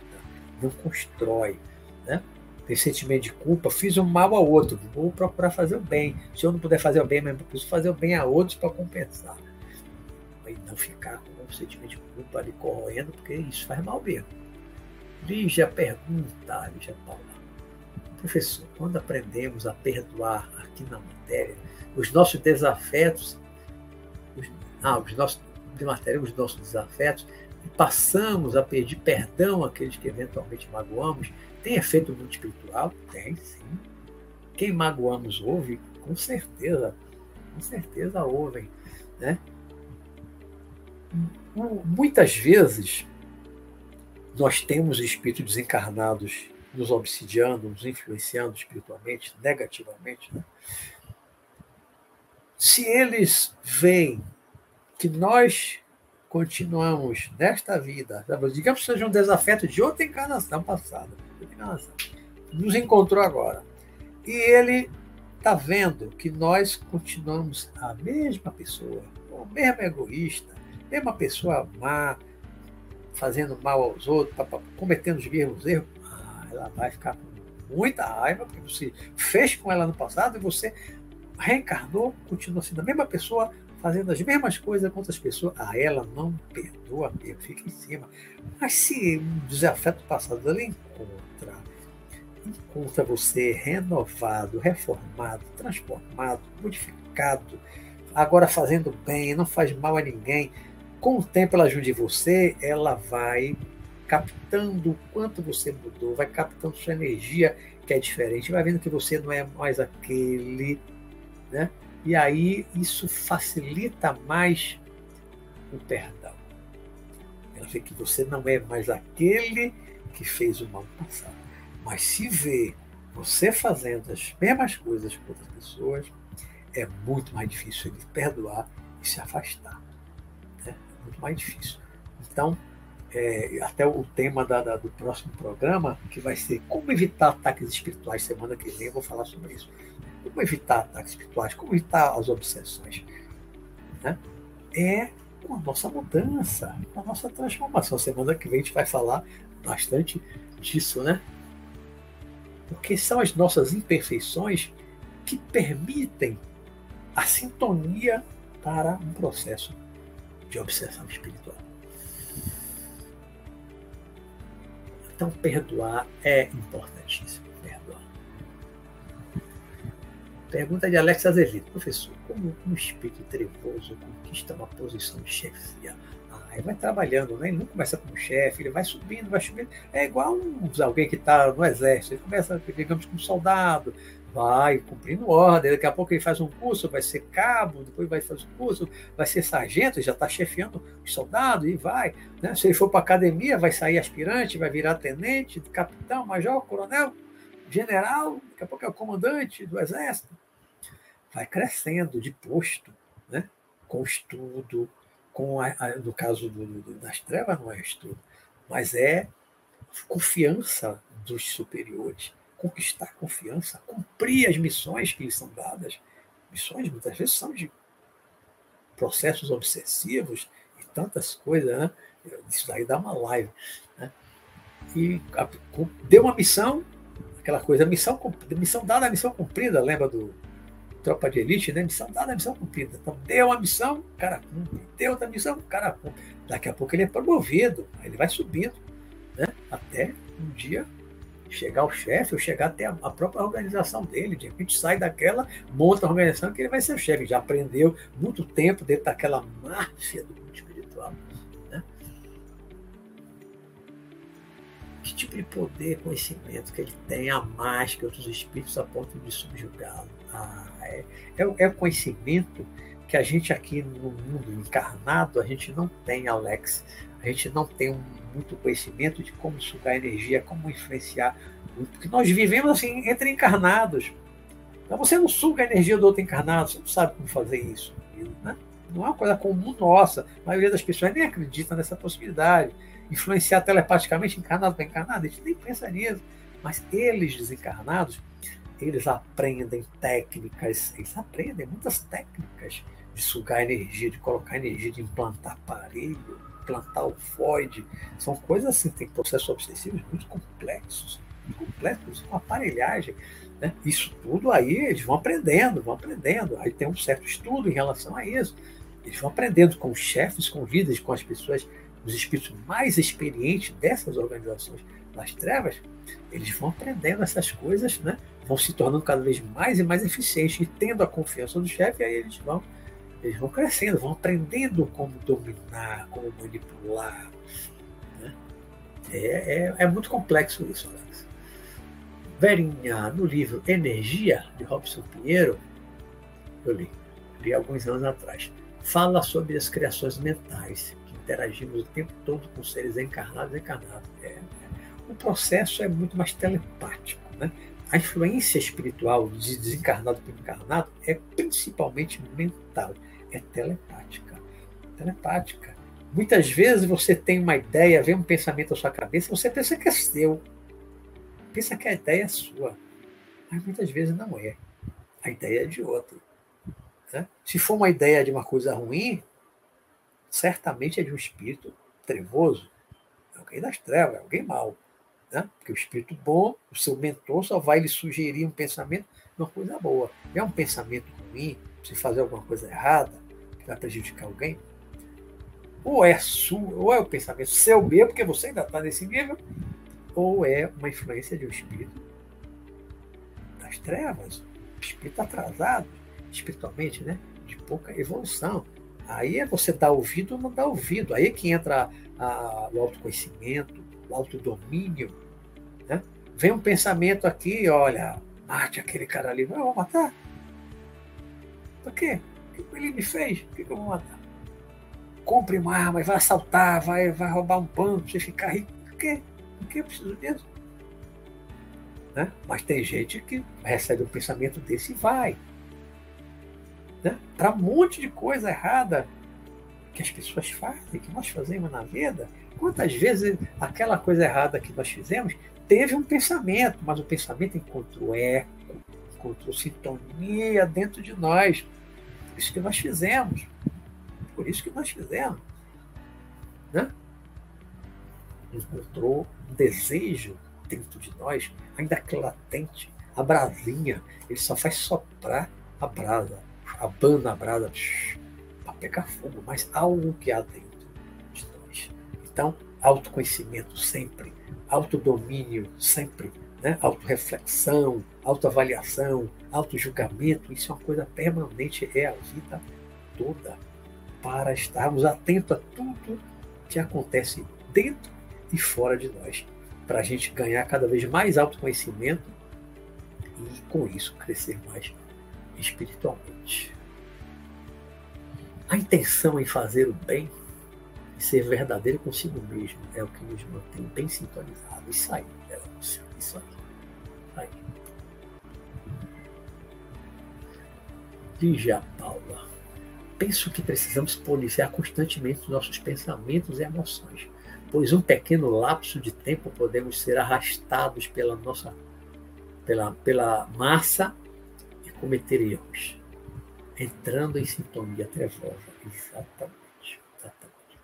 não constrói. Né? Tem sentimento de culpa, fiz um mal a outro, vou procurar fazer o bem. Se eu não puder fazer o bem, mas preciso fazer o bem a outros para compensar. E não ficar com o sentimento de culpa ali corroendo, porque isso faz mal mesmo. Lígia pergunta, Lígia Paula. Professor, quando aprendemos a perdoar aqui na matéria, os nossos desafetos, os, ah, os nossos de matéria, os nossos desafetos, e passamos a pedir perdão àqueles que eventualmente magoamos, tem efeito muito espiritual? Tem, sim. Quem magoamos ouve? Com certeza. Com certeza ouvem. Né? Muitas vezes nós temos espíritos desencarnados nos obsidiando, nos influenciando espiritualmente, negativamente. Né? Se eles veem que nós continuamos nesta vida, digamos que seja um desafeto de outra encarnação passada, nos encontrou agora, e ele está vendo que nós continuamos a mesma pessoa, o mesmo egoísta, a mesma pessoa má, fazendo mal aos outros, cometendo os mesmos erros, ah, ela vai ficar com muita raiva, porque você fez com ela no passado e você reencarnou, continua sendo a mesma pessoa, fazendo as mesmas coisas com outras pessoas, a ela não perdoa mesmo, fica em cima. Mas se um desafeto passado ela encontra, encontra você renovado, reformado, transformado, modificado, agora fazendo bem, não faz mal a ninguém, com o tempo ela ajude você, ela vai captando o quanto você mudou, vai captando sua energia que é diferente, vai vendo que você não é mais aquele, né? E aí isso facilita mais o perdão. Ela vê que você não é mais aquele que fez o mal passado. Mas se vê você fazendo as mesmas coisas com outras pessoas, é muito mais difícil ele perdoar e se afastar. Muito mais difícil. Então, é, até o tema da, da, do próximo programa, que vai ser como evitar ataques espirituais, semana que vem eu vou falar sobre isso. Como evitar ataques espirituais, como evitar as obsessões. Né? É com a nossa mudança, com a nossa transformação. Semana que vem a gente vai falar bastante disso, né? Porque são as nossas imperfeições que permitem a sintonia para um processo de obsessão espiritual. Então, perdoar é importantíssimo. Pergunta de Alex Azevedo. Professor, como um espírito trevoso conquista uma posição de chefia? Ele vai trabalhando, né? ele não começa como chefe, ele vai subindo, vai subindo. É igual alguém que está no exército, ele começa, digamos, como soldado, vai cumprindo ordem, daqui a pouco ele faz um curso, vai ser cabo, depois vai fazer um curso, vai ser sargento, já está chefiando os soldados e vai. Né? Se ele for para academia, vai sair aspirante, vai virar tenente, capitão, major, coronel, general, daqui a pouco é o comandante do exército vai crescendo de posto, né? com estudo, com a, a, no caso do, do, das trevas não é estudo, mas é confiança dos superiores, conquistar confiança, cumprir as missões que lhes são dadas. Missões muitas vezes são de processos obsessivos e tantas coisas, né? Isso aí dá uma live. Né? E a, deu uma missão, aquela coisa, missão, missão dada, missão cumprida, lembra do Tropa de Elite, né? Missão dada, missão cumprida. Então, deu uma missão, o cara cumpre. Deu outra missão, o cara cumpre. Daqui a pouco ele é promovido, ele vai subindo, né? Até um dia chegar o chefe ou chegar até a, própria organização dele. De repente sai daquela, monta a organização que ele vai ser o chefe. Já aprendeu muito tempo dentro daquela máfia do mundo espiritual. Né? Que tipo de poder, conhecimento que ele tem a mais que outros espíritos a ponto de subjugá-lo? Ah, é, é, é o conhecimento que a gente aqui no mundo encarnado, a gente não tem, Alex. A gente não tem muito conhecimento de como sugar energia, como influenciar. Porque nós vivemos assim entre encarnados. Então você não suga a energia do outro encarnado, você não sabe como fazer isso. Né? Não é uma coisa comum nossa. A maioria das pessoas nem acredita nessa possibilidade. Influenciar telepaticamente encarnado para encarnado, a gente nem pensa nisso. Mas eles desencarnados, eles aprendem técnicas, eles aprendem muitas técnicas de sugar energia, de colocar energia, de implantar aparelho, implantar o FOID. São coisas assim, tem processos obsessivos muito complexos, complexos, uma aparelhagem. Né? Isso tudo aí eles vão aprendendo, vão aprendendo. Aí tem um certo estudo em relação a isso. Eles vão aprendendo com os chefes, com líderes, com as pessoas, os espíritos mais experientes dessas organizações das trevas, eles vão aprendendo essas coisas, né? vão se tornando cada vez mais e mais eficientes e tendo a confiança do chefe, aí eles vão eles vão crescendo, vão aprendendo como dominar, como manipular. Né? É, é, é, muito complexo isso, Alex. Verinha, no livro Energia, de Robson Pinheiro, eu li, li alguns anos atrás, fala sobre as criações mentais, que interagimos o tempo todo com seres encarnados e encarnados. É, é. o processo é muito mais telepático. Né? A influência espiritual de desencarnado para encarnado é principalmente mental é telepática. Telepática. Muitas vezes você tem uma ideia, vem um pensamento à sua cabeça, você pensa que é seu. Pensa que a ideia é sua. Mas muitas vezes não é. A ideia é de outro. Né? Se for uma ideia de uma coisa ruim, certamente é de um espírito trevoso, é alguém das trevas, é alguém mau. Né? Porque o espírito bom, o seu mentor, só vai lhe sugerir um pensamento, uma coisa boa. É um pensamento ruim, se fazer alguma coisa errada, vai prejudicar alguém, ou é sua, ou é o pensamento seu mesmo, porque você ainda está nesse nível, ou é uma influência de um espírito das trevas, espírito atrasado, espiritualmente, né? de pouca evolução. Aí é você dar ouvido ou não dar ouvido. Aí é que entra a, a, o autoconhecimento, o autodomínio. Né? Vem um pensamento aqui, olha, mate aquele cara ali, vou matar. Por quê? Que ele me fez? Por que eu vou matar? Compre uma arma, vai assaltar, vai, vai roubar um banco, você ficar rico. Por quê? Por que eu preciso disso? Né? Mas tem gente que recebe um pensamento desse e vai. Né? Para um monte de coisa errada que as pessoas fazem, que nós fazemos na vida. Quantas vezes aquela coisa errada que nós fizemos teve um pensamento, mas o pensamento encontrou eco, encontrou sintonia dentro de nós. Por isso que nós fizemos. Por isso que nós fizemos. Né? Encontrou um desejo dentro de nós, ainda que latente, a brasinha. Ele só faz soprar a brasa, abana a brasa para pegar fogo, mas algo que há dentro de nós. Então, autoconhecimento sempre, autodomínio sempre, né? autorreflexão, autoavaliação, autojulgamento, isso é uma coisa permanente, é a vida toda, para estarmos atentos a tudo que acontece dentro e fora de nós, para a gente ganhar cada vez mais autoconhecimento e, com isso, crescer mais espiritualmente. A intenção em fazer o bem e ser verdadeiro consigo mesmo é o que nos mantém bem sintonizados. Isso aí, isso aí. aí. Diz a Paula. Penso que precisamos policiar constantemente os nossos pensamentos e emoções, pois um pequeno lapso de tempo podemos ser arrastados pela nossa pela, pela massa e cometer erros. entrando em sintonia trevosa. Exatamente, exatamente.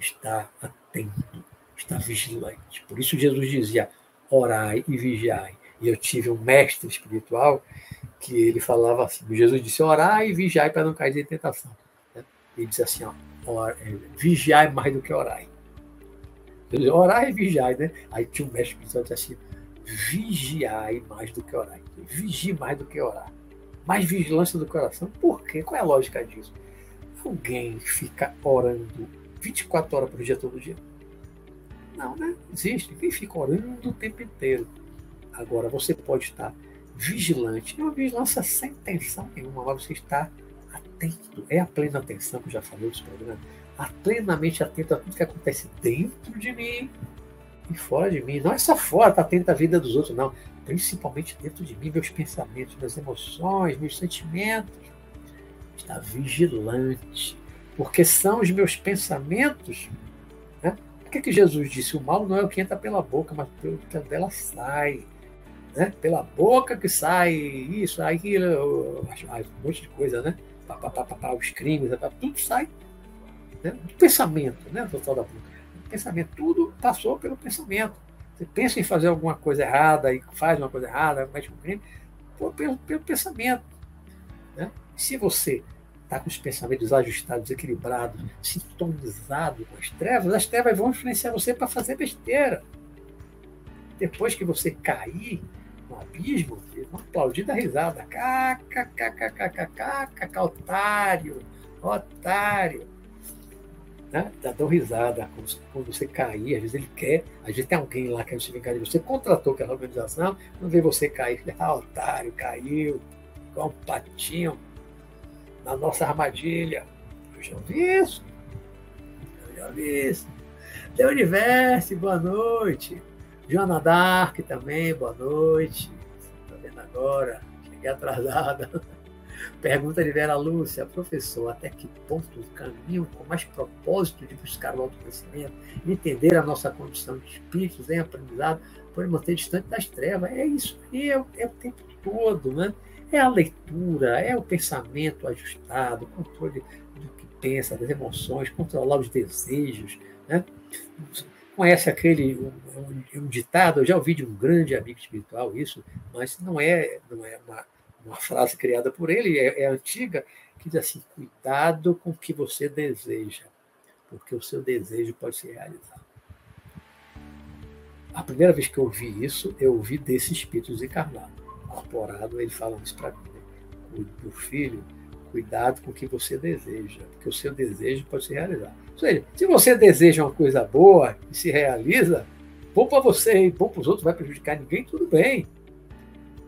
Está atento, está vigilante. Por isso Jesus dizia: orai e vigiai. E eu tive um mestre espiritual que ele falava assim: Jesus disse, orai e vigiai para não cair em tentação. Ele disse assim: ó, é, vigiai mais do que orai. Orai e vigiai, né? Aí tinha um mestre que disse assim: vigiai mais do que orar. Vigie mais do que orar. Mais vigilância do coração. Por quê? Qual é a lógica disso? Alguém fica orando 24 horas por dia, todo dia? Não, né? Existe. Quem fica orando o tempo inteiro. Agora, você pode estar vigilante. É uma vigilância sem tensão nenhuma, mas você está atento. É a plena atenção que eu já falei dos programas. A plenamente atento a tudo que acontece dentro de mim e fora de mim. Não é só fora, está atento à vida dos outros, não. Principalmente dentro de mim, meus pensamentos, minhas emoções, meus sentimentos. Está vigilante. Porque são os meus pensamentos. Né? Por que, que Jesus disse? O mal não é o que entra pela boca, mas pelo que dela sai. Né? Pela boca que sai isso, aquilo, um monte de coisa, né? Pá, pá, pá, pá, os crimes, tudo sai né? do pensamento, né? Total da boca pensamento. Tudo passou pelo pensamento. Você pensa em fazer alguma coisa errada e faz uma coisa errada, comete um crime, pelo, pelo pensamento. Né? Se você está com os pensamentos desajustados, desequilibrados, sintonizados com as trevas, as trevas vão influenciar você para fazer besteira. Depois que você cair no abismo, vão aplaudir da risada. Kkkkkkkk, otário, otário né? dão risada quando você cair, às vezes ele quer, às vezes tem alguém lá que se vingar de você, contratou aquela organização, não vê você cair, ah, otário, caiu, igual um patinho na nossa armadilha. Eu já vi isso. Eu já vi isso. The Universo, boa noite. Joana Dark também, boa noite. Estou vendo agora, cheguei atrasada. Pergunta de Vera Lúcia, professor, até que ponto o caminho com mais propósito de buscar o autoconhecimento, entender a nossa condição de espíritos em aprendizado, pode manter distante das trevas? É isso aí, é, é o tempo todo, né? É a leitura, é o pensamento ajustado, controle do que pensa, das emoções, controlar os desejos, né? Conhece aquele um, um, ditado, eu já ouvi de um grande amigo espiritual isso, mas não é, não é uma uma frase criada por ele, é, é antiga, que diz assim: cuidado com o que você deseja, porque o seu desejo pode se realizar. A primeira vez que eu ouvi isso, eu ouvi desse espírito desencarnado, incorporado, ele falando isso para mim. Né? Do filho, cuidado com o que você deseja, porque o seu desejo pode se realizar. Ou seja, se você deseja uma coisa boa e se realiza, bom para você e bom para os outros, vai prejudicar ninguém, tudo bem.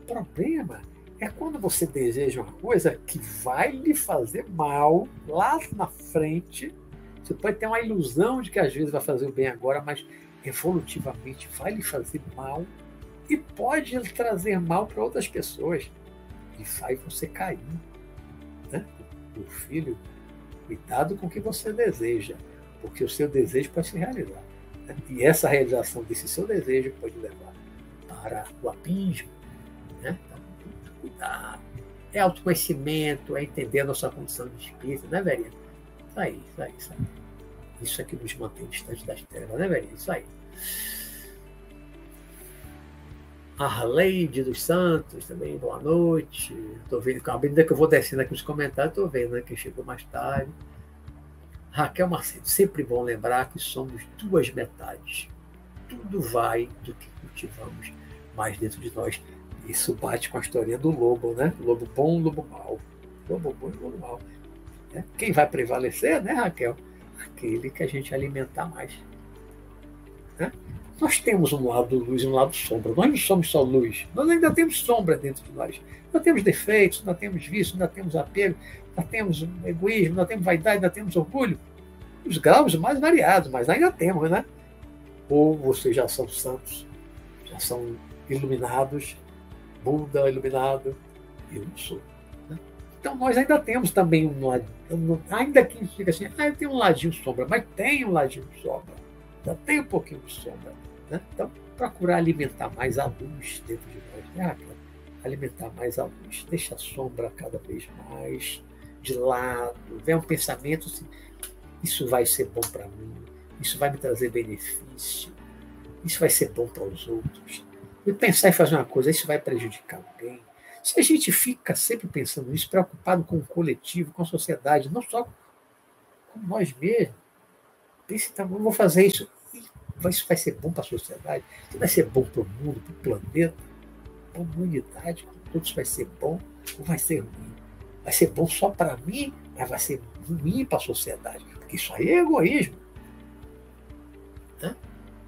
O problema é quando você deseja uma coisa que vai lhe fazer mal lá na frente. Você pode ter uma ilusão de que às vezes vai fazer o bem agora, mas evolutivamente vai lhe fazer mal e pode trazer mal para outras pessoas. E faz você cair. Né? O filho, cuidado com o que você deseja, porque o seu desejo pode se realizar. Né? E essa realização desse seu desejo pode levar para o abismo. Né? cuidar. É autoconhecimento, é entender a nossa condição de espírito, né, Verinha? Isso aí, isso aí, isso aí. Isso é que nos mantém distante das trevas, né, Verinha? Isso aí. Arleide dos Santos, também, boa noite. Estou vendo, medida que eu vou descendo aqui os comentários, estou vendo né, chegou mais tarde. Raquel Macedo, sempre bom lembrar que somos duas metades. Tudo vai do que cultivamos mais dentro de nós. Isso bate com a historinha do lobo, né? Lobo bom, lobo mau. Lobo bom e lobo mau. É. Quem vai prevalecer, né, Raquel? Aquele que a gente alimentar mais. Né? Nós temos um lado luz e um lado sombra. Nós não somos só luz. Nós ainda temos sombra dentro de nós. Nós temos defeitos, nós temos vícios, nós temos apego, nós temos egoísmo, nós temos vaidade, nós temos orgulho. Os graus mais variados, mas ainda temos, né? Ou vocês já são santos, já são iluminados, Buda iluminado. Eu não sou. Né? Então nós ainda temos também um lado, ainda que fica assim, ah, eu tenho um ladinho sombra, mas tem um ladinho sombra. Já tem um pouquinho de sombra. Né? Então, procurar alimentar mais a luz dentro de nós. Né? alimentar mais a luz. Deixa a sombra cada vez mais de lado. Vem um pensamento assim, isso vai ser bom para mim, isso vai me trazer benefício, isso vai ser bom para os outros. E pensar em fazer uma coisa, isso vai prejudicar alguém. Se a gente fica sempre pensando nisso, preocupado com o coletivo, com a sociedade, não só com nós mesmos, pense, tá, vou fazer isso. Isso vai ser bom para a sociedade, isso vai ser bom para o mundo, para o planeta, para a humanidade, todos vai ser bom ou vai ser ruim. Vai ser bom só para mim, mas vai ser ruim para a sociedade. Porque isso aí é egoísmo. Né?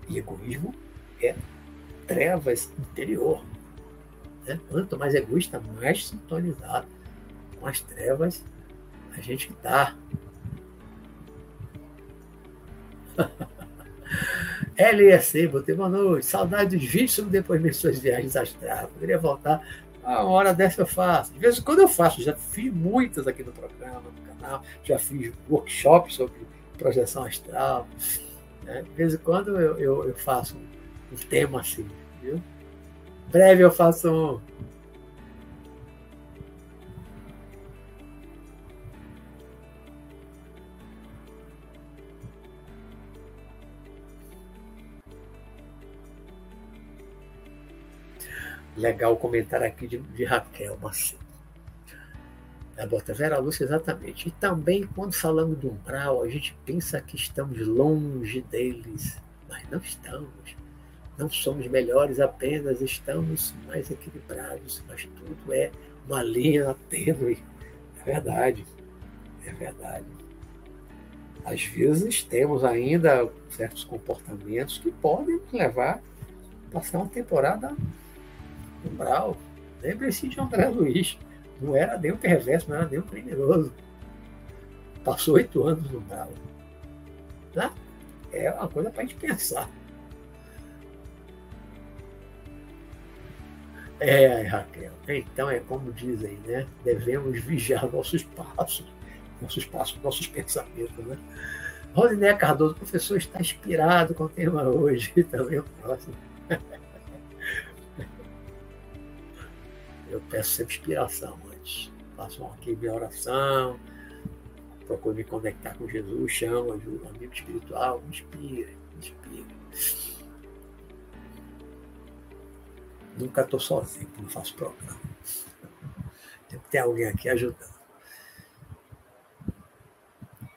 E egoísmo é trevas interior. Né? Quanto mais egoísta, mais sintonizado com as trevas a gente está. LEC, botei boa noite. Saudade dos vídeos sobre depoimentos das viagens astrais. Poderia voltar. Uma hora dessa eu faço. De vez em quando eu faço, já fiz muitas aqui no programa, no canal, já fiz workshops sobre projeção astral. Né? De vez em quando eu, eu, eu faço um tema assim, viu? Breve eu faço um. Legal o comentário aqui de, de Raquel Macedo. A bota Vera Lúcia, exatamente. E também, quando falamos do umbral, a gente pensa que estamos longe deles, mas não estamos. Não somos melhores, apenas estamos mais equilibrados, mas tudo é uma linha tênue. É verdade, é verdade. Às vezes temos ainda certos comportamentos que podem nos levar a passar uma temporada umbral. Lembre-se de André Luiz. Não era nem um perverso, não era nem um criminoso. Passou oito anos no umbral. Tá? É uma coisa para a gente pensar. É, Raquel. Então é como dizem, né? Devemos vigiar nossos passos, nossos passos, nossos pensamentos, né? Rosiné Cardoso, o professor está inspirado com o tema hoje, também o próximo. Eu peço sempre inspiração antes. Faço aqui minha oração, procuro me conectar com Jesus, chamo, ajudo um amigo espiritual, me inspira, me inspira. Nunca estou sozinho, não faço programa. Tem que ter alguém aqui ajudando.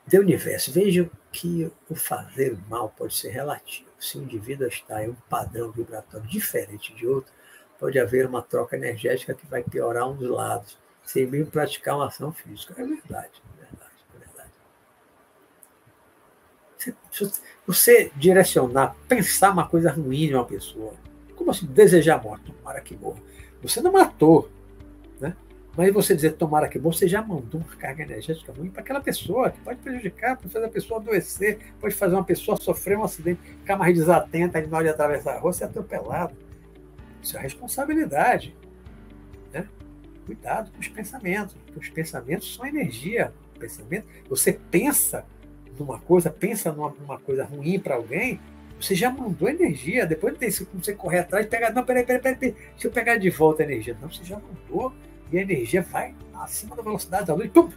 De universo, vejo que o fazer mal pode ser relativo. Se um indivíduo está em um padrão vibratório diferente de outro, pode haver uma troca energética que vai piorar um dos lados, sem mesmo praticar uma ação física. É verdade, é verdade, é verdade. Se você direcionar, pensar uma coisa ruim em uma pessoa, como assim desejar a morte? Tomara que morra. Você não matou, né? Mas você dizer tomara que morra, você já mandou uma carga energética ruim para aquela pessoa, que pode prejudicar, pode fazer a pessoa adoecer, pode fazer uma pessoa sofrer um acidente, ficar mais desatenta ali na hora de atravessar a rua, ser atropelado. Isso é responsabilidade. Né? Cuidado com os pensamentos, porque os pensamentos são energia. Pensamento, você pensa numa coisa, pensa numa, numa coisa ruim para alguém, você já mandou energia. Depois tem você correr atrás, pegar. Não, peraí, peraí, peraí, peraí. Deixa eu pegar de volta a energia. Não, você já mandou. E a energia vai acima da velocidade da luz. Pum,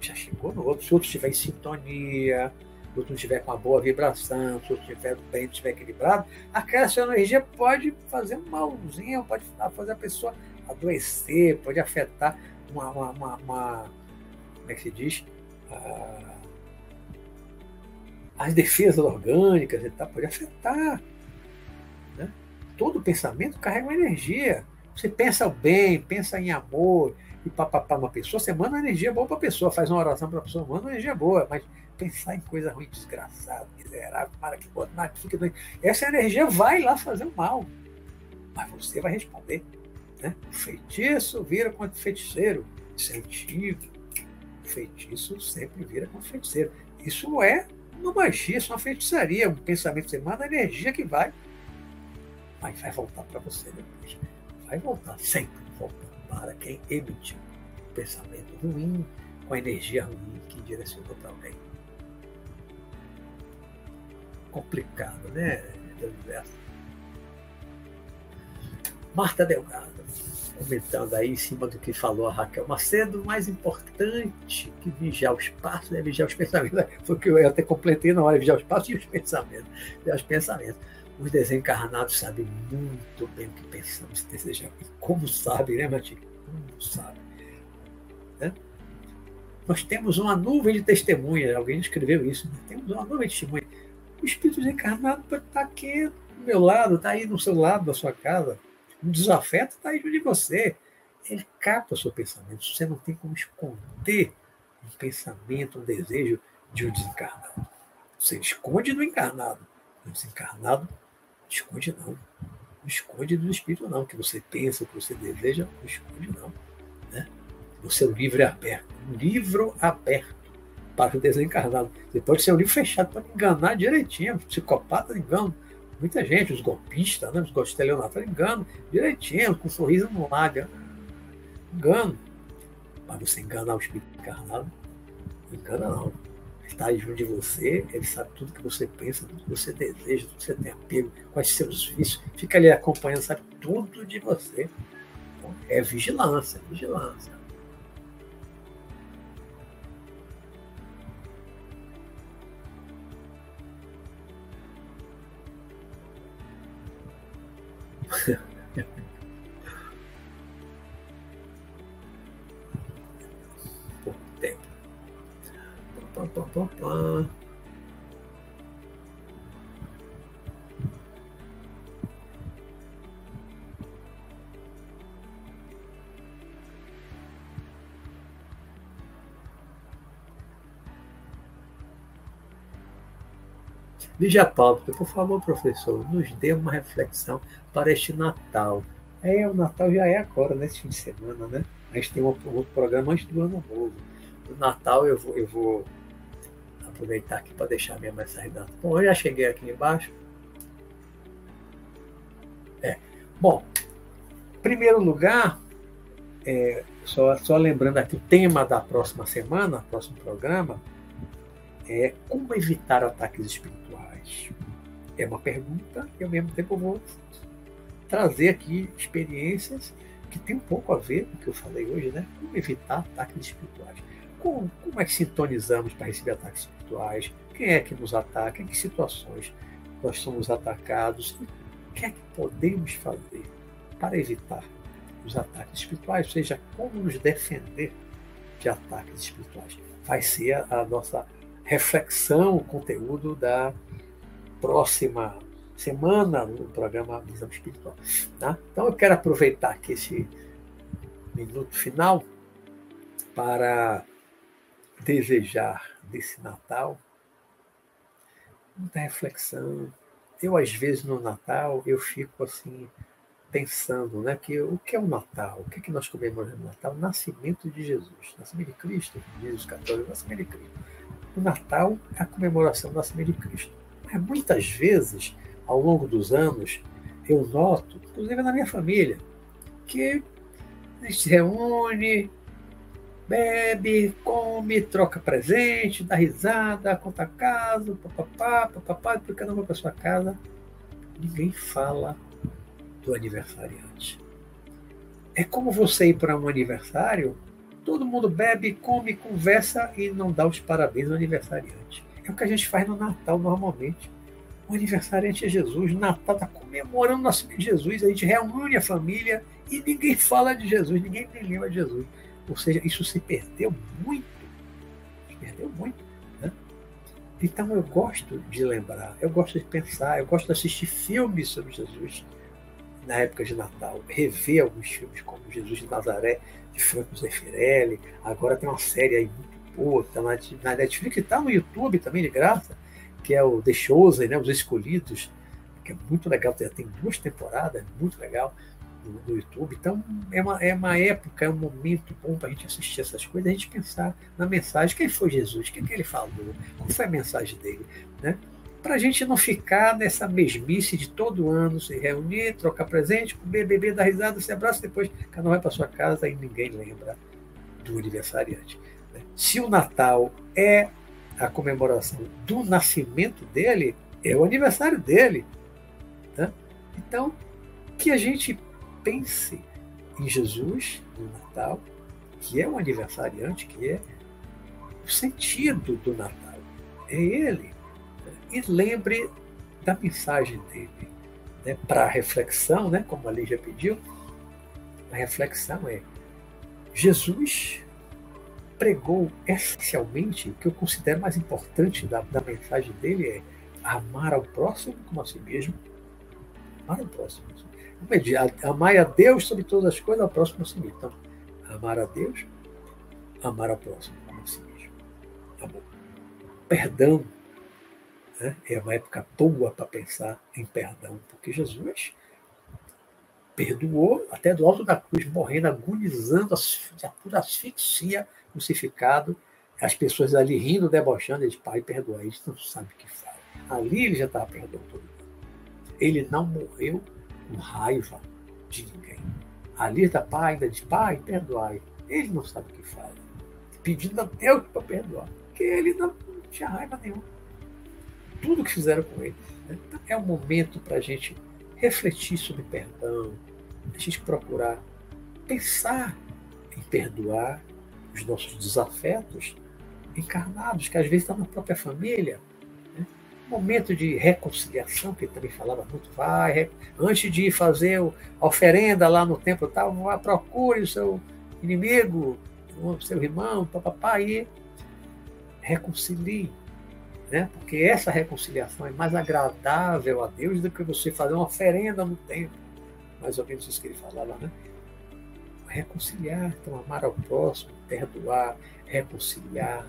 já chegou no outro. Se o outro estiver em sintonia, se o outro estiver com uma boa vibração, se o estiver bem, estiver equilibrado, aquela sua energia pode fazer um malzinho, pode fazer a pessoa adoecer, pode afetar uma. uma, uma, uma como é que se diz? Ah, as defesas orgânicas e tal, pode afetar. Né? Todo pensamento carrega uma energia. Você pensa o bem, pensa em amor e papapá uma pessoa, você manda uma energia boa para a pessoa, faz uma oração para a pessoa, manda uma energia boa, mas pensar em coisa ruim, desgraçada, miserável, para que pode, que fica. Essa energia vai lá fazer o mal. Mas você vai responder. Né? O feitiço vira contra o feiticeiro. Antigo. O feitiço sempre vira contra o feiticeiro. Isso é uma magia, isso é uma feitiçaria, um pensamento você manda energia que vai, mas vai voltar para você depois. Vai voltar, sempre volta para quem emitiu pensamento ruim, com a energia ruim que direcionou para alguém. Complicado, né? Marta Delgado, comentando aí em cima do que falou a Raquel Macedo, mais importante que vigiar o espaço é vigiar os pensamentos. Foi o que eu até completei na hora, vigiar o espaço e os pensamentos. Vigiar os pensamentos. Os desencarnados sabem muito bem o que pensamos e desejamos. Como sabem, né, Matinho? Como sabem. Né? Nós temos uma nuvem de testemunhas, alguém escreveu isso, né? temos uma nuvem de testemunhas. O espírito desencarnado está aqui do meu lado, está aí no seu lado da sua casa. O desafeto está aí de você. Ele capta o seu pensamento. Você não tem como esconder um pensamento, um desejo de um desencarnado. Você esconde do encarnado. O desencarnado esconde não. Não esconde do espírito, não. O que você pensa, o que você deseja, não esconde, não. Né? O seu livro é aberto. Um livro aberto para desencarnado. Você pode ser um livro fechado, pode enganar direitinho. Psicopata engano. Muita gente, os golpistas, né? os estelionatários engano direitinho, com um sorriso no lábio. Engano. Mas você enganar o espírito encarnado, não engana não está junto de você, ele sabe tudo que você pensa, tudo que você deseja, tudo que você tem apego, quais seus vícios, fica ali acompanhando, sabe tudo de você. Então, é vigilância, vigilância. Pá, pá, pá, Lígia Paulo, por favor, professor, nos dê uma reflexão para este Natal. É, o Natal já é agora, nesse fim de semana, né? A gente tem um outro programa antes do Ano Novo. No Natal eu vou, eu vou aproveitar aqui para deixar minha mensagem dada. Bom, eu já cheguei aqui embaixo. É. Bom, primeiro lugar, é, só, só lembrando aqui o tema da próxima semana, próximo programa, é como evitar ataques espirituais. É uma pergunta e ao mesmo tempo eu vou trazer aqui experiências que tem um pouco a ver com o que eu falei hoje, né? Como evitar ataques espirituais. Como, como é que sintonizamos para receber ataques espirituais? Quem é que nos ataca? Em que situações nós somos atacados? O que é que podemos fazer para evitar os ataques espirituais? Ou seja, como nos defender de ataques espirituais? Vai ser a, a nossa reflexão, o conteúdo da próxima semana no programa Visão Espiritual. Tá? Então eu quero aproveitar aqui esse minuto final para desejar desse Natal muita reflexão. Eu, às vezes, no Natal, eu fico assim, pensando, né, que o que é o Natal? O que, é que nós comemoramos no Natal? O nascimento de Jesus, nascimento de Cristo, diz os católicos, o nascimento de Cristo. O Natal é a comemoração do nascimento de Cristo. Mas muitas vezes, ao longo dos anos, eu noto, inclusive na minha família, que a gente se reúne, bebe, come, troca presente, dá risada, conta casa, papapá, papapá, depois cada um vai para sua casa. Ninguém fala do aniversariante. É como você ir para um aniversário, todo mundo bebe, come, conversa e não dá os parabéns ao aniversariante. É o que a gente faz no Natal normalmente. O aniversariante é Jesus, Natal está comemorando o nascimento de Jesus, a gente reúne a família e ninguém fala de Jesus, ninguém lembra de Jesus. Ou seja, isso se perdeu muito. Se perdeu muito. Né? Então eu gosto de lembrar, eu gosto de pensar, eu gosto de assistir filmes sobre Jesus na época de Natal, rever alguns filmes como Jesus de Nazaré, de Franco Zeffirelli. Agora tem uma série aí muito boa, que está na Netflix e está no YouTube também de graça, que é o The Chosen, né, Os Escolhidos, que é muito legal, tem duas temporadas, muito legal do, do, YouTube. Então, é uma, é uma época, é um momento bom para a gente assistir essas coisas, a gente pensar na mensagem. Quem foi Jesus? O que, que ele falou? Qual foi a mensagem dele? Né? Para a gente não ficar nessa mesmice de todo ano se reunir, trocar presente, comer, beber, dar risada, se abraça, depois cada um vai para sua casa e ninguém lembra do aniversariante. Né? Se o Natal é a comemoração do nascimento dele, é o aniversário dele. Né? Então, que a gente pense em Jesus no Natal, que é um aniversariante, que é o sentido do Natal. É ele. E lembre da mensagem dele. Né? Para a reflexão, né? como a Lígia pediu, a reflexão é: Jesus pregou essencialmente, o que eu considero mais importante da, da mensagem dele é amar ao próximo como a si mesmo. Amar ao próximo. Amar a Deus sobre todas as coisas, ao próximo a si mesmo. Então, amar a Deus, amar ao próximo como si mesmo. Amor. Perdão. Né? É uma época boa para pensar em perdão, porque Jesus perdoou até do alto da cruz, morrendo, agonizando, por asfixia, crucificado, as pessoas ali rindo, debochando, ele diz, pai, perdoa, eles não sabe o que faz. Ali ele já estava perdoando todo mundo. Ele não morreu com raiva de ninguém. Ali está pai, ainda diz, pai, perdoai. Ele não sabe o que faz. Pedindo a Deus para perdoar. Porque ele não, não tinha raiva nenhuma. Tudo que fizeram com ele. Né? Então, é um momento para a gente refletir sobre perdão, a gente procurar pensar em perdoar os nossos desafetos encarnados, que às vezes estão na própria família. Momento de reconciliação, que ele também falava muito, vai, antes de fazer a oferenda lá no templo, tal, procure o seu inimigo, o seu irmão, papapá, e reconcilie. Né? Porque essa reconciliação é mais agradável a Deus do que você fazer uma oferenda no templo. Mais ou menos isso que ele falava, né? reconciliar, então amar ao próximo, perdoar, reconciliar,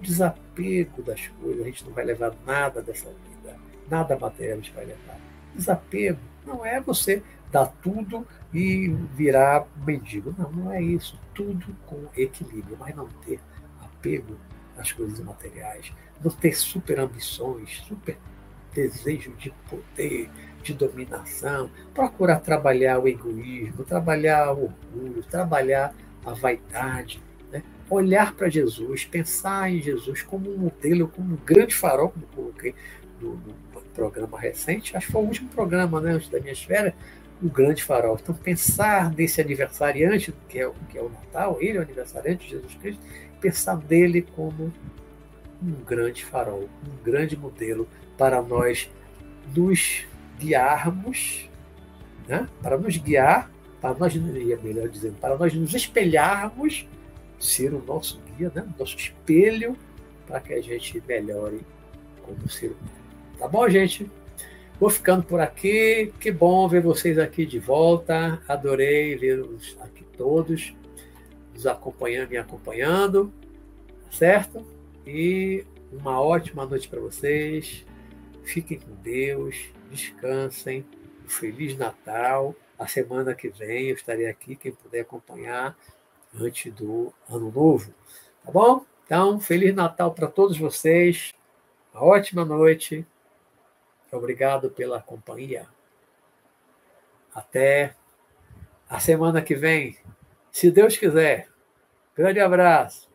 desapego das coisas, a gente não vai levar nada dessa vida, nada material a gente vai levar. Desapego não é você dar tudo e virar mendigo. Não, não é isso. Tudo com equilíbrio, mas não ter apego às coisas materiais, não ter super ambições, super desejo de poder, de dominação, procurar trabalhar o egoísmo, trabalhar o orgulho, trabalhar a vaidade? Olhar para Jesus, pensar em Jesus como um modelo, como um grande farol, como coloquei no, no, programa recente, acho que foi o último programa né, antes da minha esfera, o grande farol. Então, pensar nesse aniversariante, que é, que é o Natal, ele é o aniversariante de Jesus Cristo, pensar nele como um grande farol, um grande modelo para nós nos guiarmos, né? para nos guiar, para nós, melhor dizendo, para nós nos espelharmos, ser o nosso guia, né? nosso espelho, para que a gente melhore como ser humano. Tá bom, gente? Vou ficando por aqui. Que bom ver vocês aqui de volta. Adorei ver-os aqui todos, nos acompanhando e acompanhando, certo? E uma ótima noite para vocês. Fiquem com Deus descansem, Feliz Natal. A semana que vem eu estarei aqui, quem puder acompanhar, antes do Ano Novo. Tá bom? Então, Feliz Natal para todos vocês. Uma ótima noite. Obrigado pela companhia. Até a semana que vem, se Deus quiser. Grande abraço.